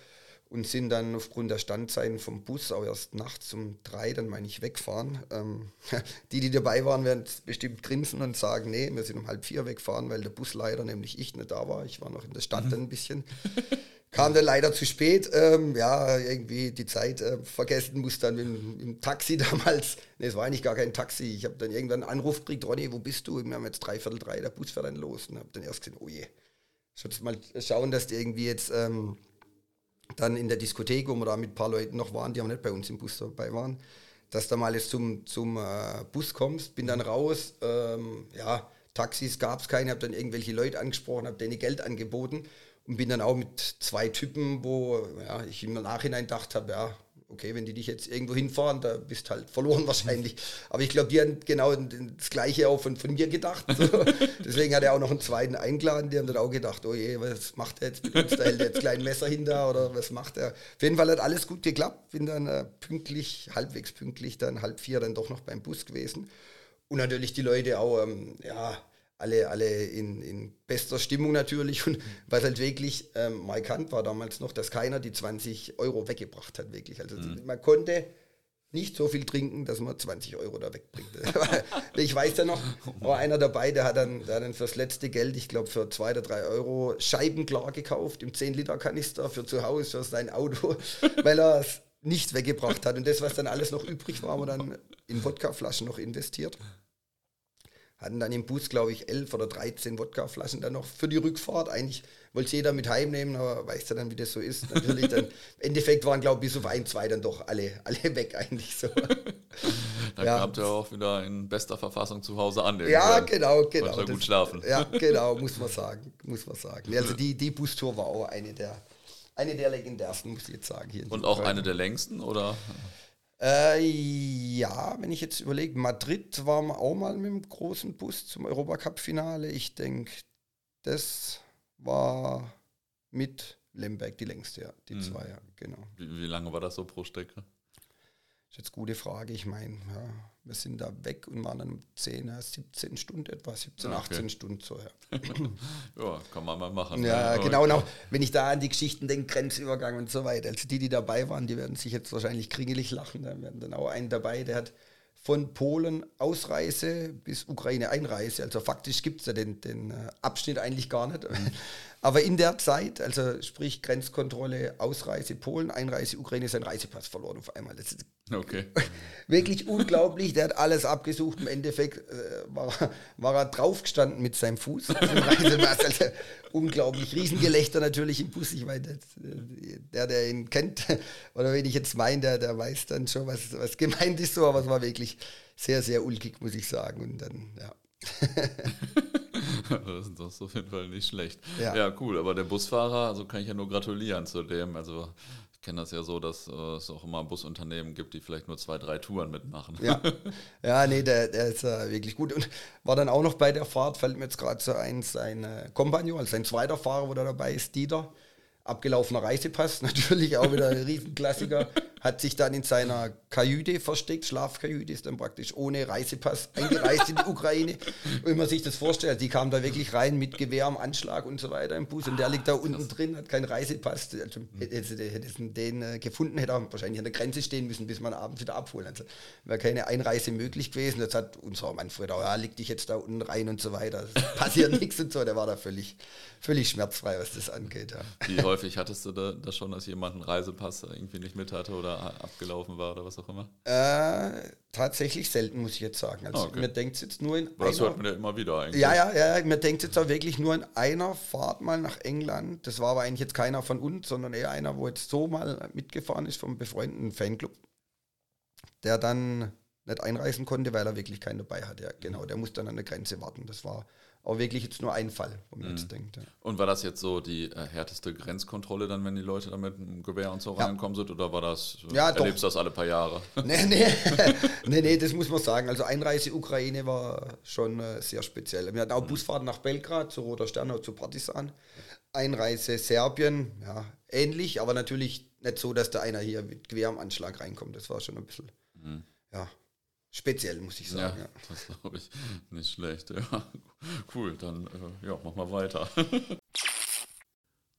Und sind dann aufgrund der Standzeiten vom Bus auch erst nachts um drei, dann meine ich, wegfahren. Ähm, die, die dabei waren, werden bestimmt grinsen und sagen, nee, wir sind um halb vier wegfahren, weil der Busleiter, nämlich ich, nicht da war. Ich war noch in der Stadt dann ein bisschen. Kam dann leider zu spät, ähm, ja, irgendwie die Zeit äh, vergessen, muss dann im, im, Taxi damals, nee, es war eigentlich gar kein Taxi, ich habe dann irgendwann einen Anruf gekriegt, Ronny, wo bist du? Wir haben jetzt dreiviertel drei, der Bus fährt dann los und habe dann erst gesehen, oh je, ich mal schauen, dass die irgendwie jetzt ähm, dann in der Diskothek, wo wir da mit ein paar Leuten noch waren, die haben nicht bei uns im Bus dabei waren, dass du mal jetzt zum, zum äh, Bus kommst, bin dann raus, ähm, ja, Taxis gab es keine, habe dann irgendwelche Leute angesprochen, habe denen Geld angeboten und bin dann auch mit zwei Typen, wo ja, ich im Nachhinein gedacht habe, ja, okay, wenn die dich jetzt irgendwo hinfahren, da bist halt verloren wahrscheinlich. Aber ich glaube, die haben genau das Gleiche auch von, von mir gedacht. So. Deswegen hat er auch noch einen zweiten eingeladen. Die haben dann auch gedacht, oh je, was macht er jetzt mit uns? Da hält er jetzt klein Messer hinter oder was macht er? Auf jeden Fall hat alles gut geklappt. Bin dann äh, pünktlich, halbwegs pünktlich, dann halb vier dann doch noch beim Bus gewesen. Und natürlich die Leute auch, ähm, ja, alle, alle in, in bester Stimmung natürlich. Und was halt wirklich ähm, markant war damals noch, dass keiner die 20 Euro weggebracht hat, wirklich. Also mhm. man konnte nicht so viel trinken, dass man 20 Euro da wegbringt. ich weiß ja noch, war einer dabei, der hat dann, der hat dann fürs letzte Geld, ich glaube für zwei oder drei Euro, Scheibenklar gekauft im 10-Liter-Kanister für zu Hause, für sein Auto, weil er es nicht weggebracht hat. Und das, was dann alles noch übrig war, haben wir dann in Wodkaflaschen noch investiert hatten dann im Bus, glaube ich, elf oder 13 Wodkaflaschen dann noch für die Rückfahrt. Eigentlich wollte jeder mit heimnehmen, aber weißt du dann, wie das so ist. Natürlich dann, im Endeffekt waren, glaube ich, bis auf ein, zwei dann doch alle, alle weg eigentlich so. dann ja. habt ihr auch wieder in bester Verfassung zu Hause an. Ja, genau, genau. Gut schlafen. Ja, genau, muss man sagen, muss man sagen. Also die, die Bustour war auch eine der, eine der legendärsten, muss ich jetzt sagen. Hier Und auch eine der längsten, oder? Äh, ja, wenn ich jetzt überlege, Madrid wir auch mal mit dem großen Bus zum Europacup-Finale. Ich denke, das war mit Lemberg die längste, ja, die mhm. zwei, ja, genau. Wie, wie, lange war das so pro Strecke? Das ist jetzt eine gute Frage. Ich meine, ja, wir sind da weg und waren dann um 10, 17 Stunden etwa, 17, ah, okay. 18 Stunden so. Ja. ja, kann man mal machen. Ja, ja genau. Und auch wenn ich da an die Geschichten denke, Grenzübergang und so weiter. Also die, die dabei waren, die werden sich jetzt wahrscheinlich kringelig lachen. Da werden dann auch einen dabei, der hat von Polen Ausreise bis Ukraine Einreise. Also faktisch gibt es ja den, den äh, Abschnitt eigentlich gar nicht. Aber in der Zeit, also sprich Grenzkontrolle, Ausreise Polen, Einreise Ukraine, ist ein Reisepass verloren auf einmal. Das ist okay. wirklich unglaublich. Der hat alles abgesucht. Im Endeffekt äh, war, war er draufgestanden mit seinem Fuß. Also, unglaublich. Riesengelächter natürlich im Bus. Ich meine, der, der ihn kennt, oder wenn ich jetzt meine, der, der weiß dann schon, was, was gemeint ist so. Aber es war wirklich sehr, sehr ulkig, muss ich sagen. Und dann, ja. das ist auf jeden Fall nicht schlecht. Ja. ja. cool. Aber der Busfahrer, also kann ich ja nur gratulieren zu dem. Also ich kenne das ja so, dass äh, es auch immer Busunternehmen gibt, die vielleicht nur zwei, drei Touren mitmachen. Ja, ja nee, der, der ist äh, wirklich gut. Und war dann auch noch bei der Fahrt, fällt mir jetzt gerade so ein, sein äh, Kompagnon, also sein zweiter Fahrer, wo der dabei ist, Dieter abgelaufener Reisepass, natürlich auch wieder ein Riesenklassiker, hat sich dann in seiner Kajüte versteckt, Schlafkajüte, ist dann praktisch ohne Reisepass eingereist in die Ukraine. Wenn man sich das vorstellt, die kam da wirklich rein mit Gewehr am Anschlag und so weiter im Bus und der liegt da unten drin, hat keinen Reisepass. Also, hätte, hätte den äh, gefunden, hätte er wahrscheinlich an der Grenze stehen müssen, bis man abends wieder abholen. Also wäre keine Einreise möglich gewesen. Das hat unser Manfred auch, ja, leg dich jetzt da unten rein und so weiter. Das passiert nichts und so. Der war da völlig, völlig schmerzfrei, was das angeht. Ja. Wie häufig hattest du da, das schon, dass jemand einen Reisepass irgendwie nicht mit hatte oder abgelaufen war oder was auch immer? Äh, tatsächlich selten, muss ich jetzt sagen. Also ah, okay. mir denkt jetzt nur in das einer, hört man ja immer wieder eigentlich. Ja, ja, ja, mir denkt jetzt auch wirklich nur in einer Fahrt mal nach England. Das war aber eigentlich jetzt keiner von uns, sondern eher einer, wo jetzt so mal mitgefahren ist vom befreundeten Fanclub, der dann nicht einreisen konnte, weil er wirklich keinen dabei hatte. Ja, genau, der musste dann an der Grenze warten. Das war auch wirklich jetzt nur ein Fall, wo man mhm. jetzt denkt. Ja. Und war das jetzt so die äh, härteste Grenzkontrolle dann, wenn die Leute da mit einem Gewehr und so ja. reinkommen sind, oder war das, äh, ja, erlebst du das alle paar Jahre? Nee, nee, nee, nee, das muss man sagen. Also Einreise Ukraine war schon äh, sehr speziell. Wir hatten auch mhm. Busfahrten nach Belgrad, zu Roter Stern, zu Partisan. Einreise Serbien, ja, ähnlich, aber natürlich nicht so, dass da einer hier mit Gewehr am Anschlag reinkommt. Das war schon ein bisschen, mhm. ja, speziell, muss ich sagen. Ja, ja. das glaube ich nicht schlecht. Ja. Cool, dann äh, ja, mach mal weiter.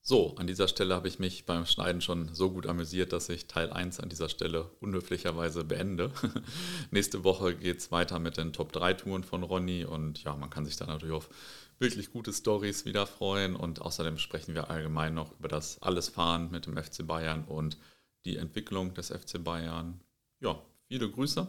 So, an dieser Stelle habe ich mich beim Schneiden schon so gut amüsiert, dass ich Teil 1 an dieser Stelle unhöflicherweise beende. Nächste Woche geht es weiter mit den Top 3 Touren von Ronny und ja, man kann sich da natürlich auf wirklich gute Stories wieder freuen und außerdem sprechen wir allgemein noch über das Allesfahren mit dem FC Bayern und die Entwicklung des FC Bayern. Ja, viele Grüße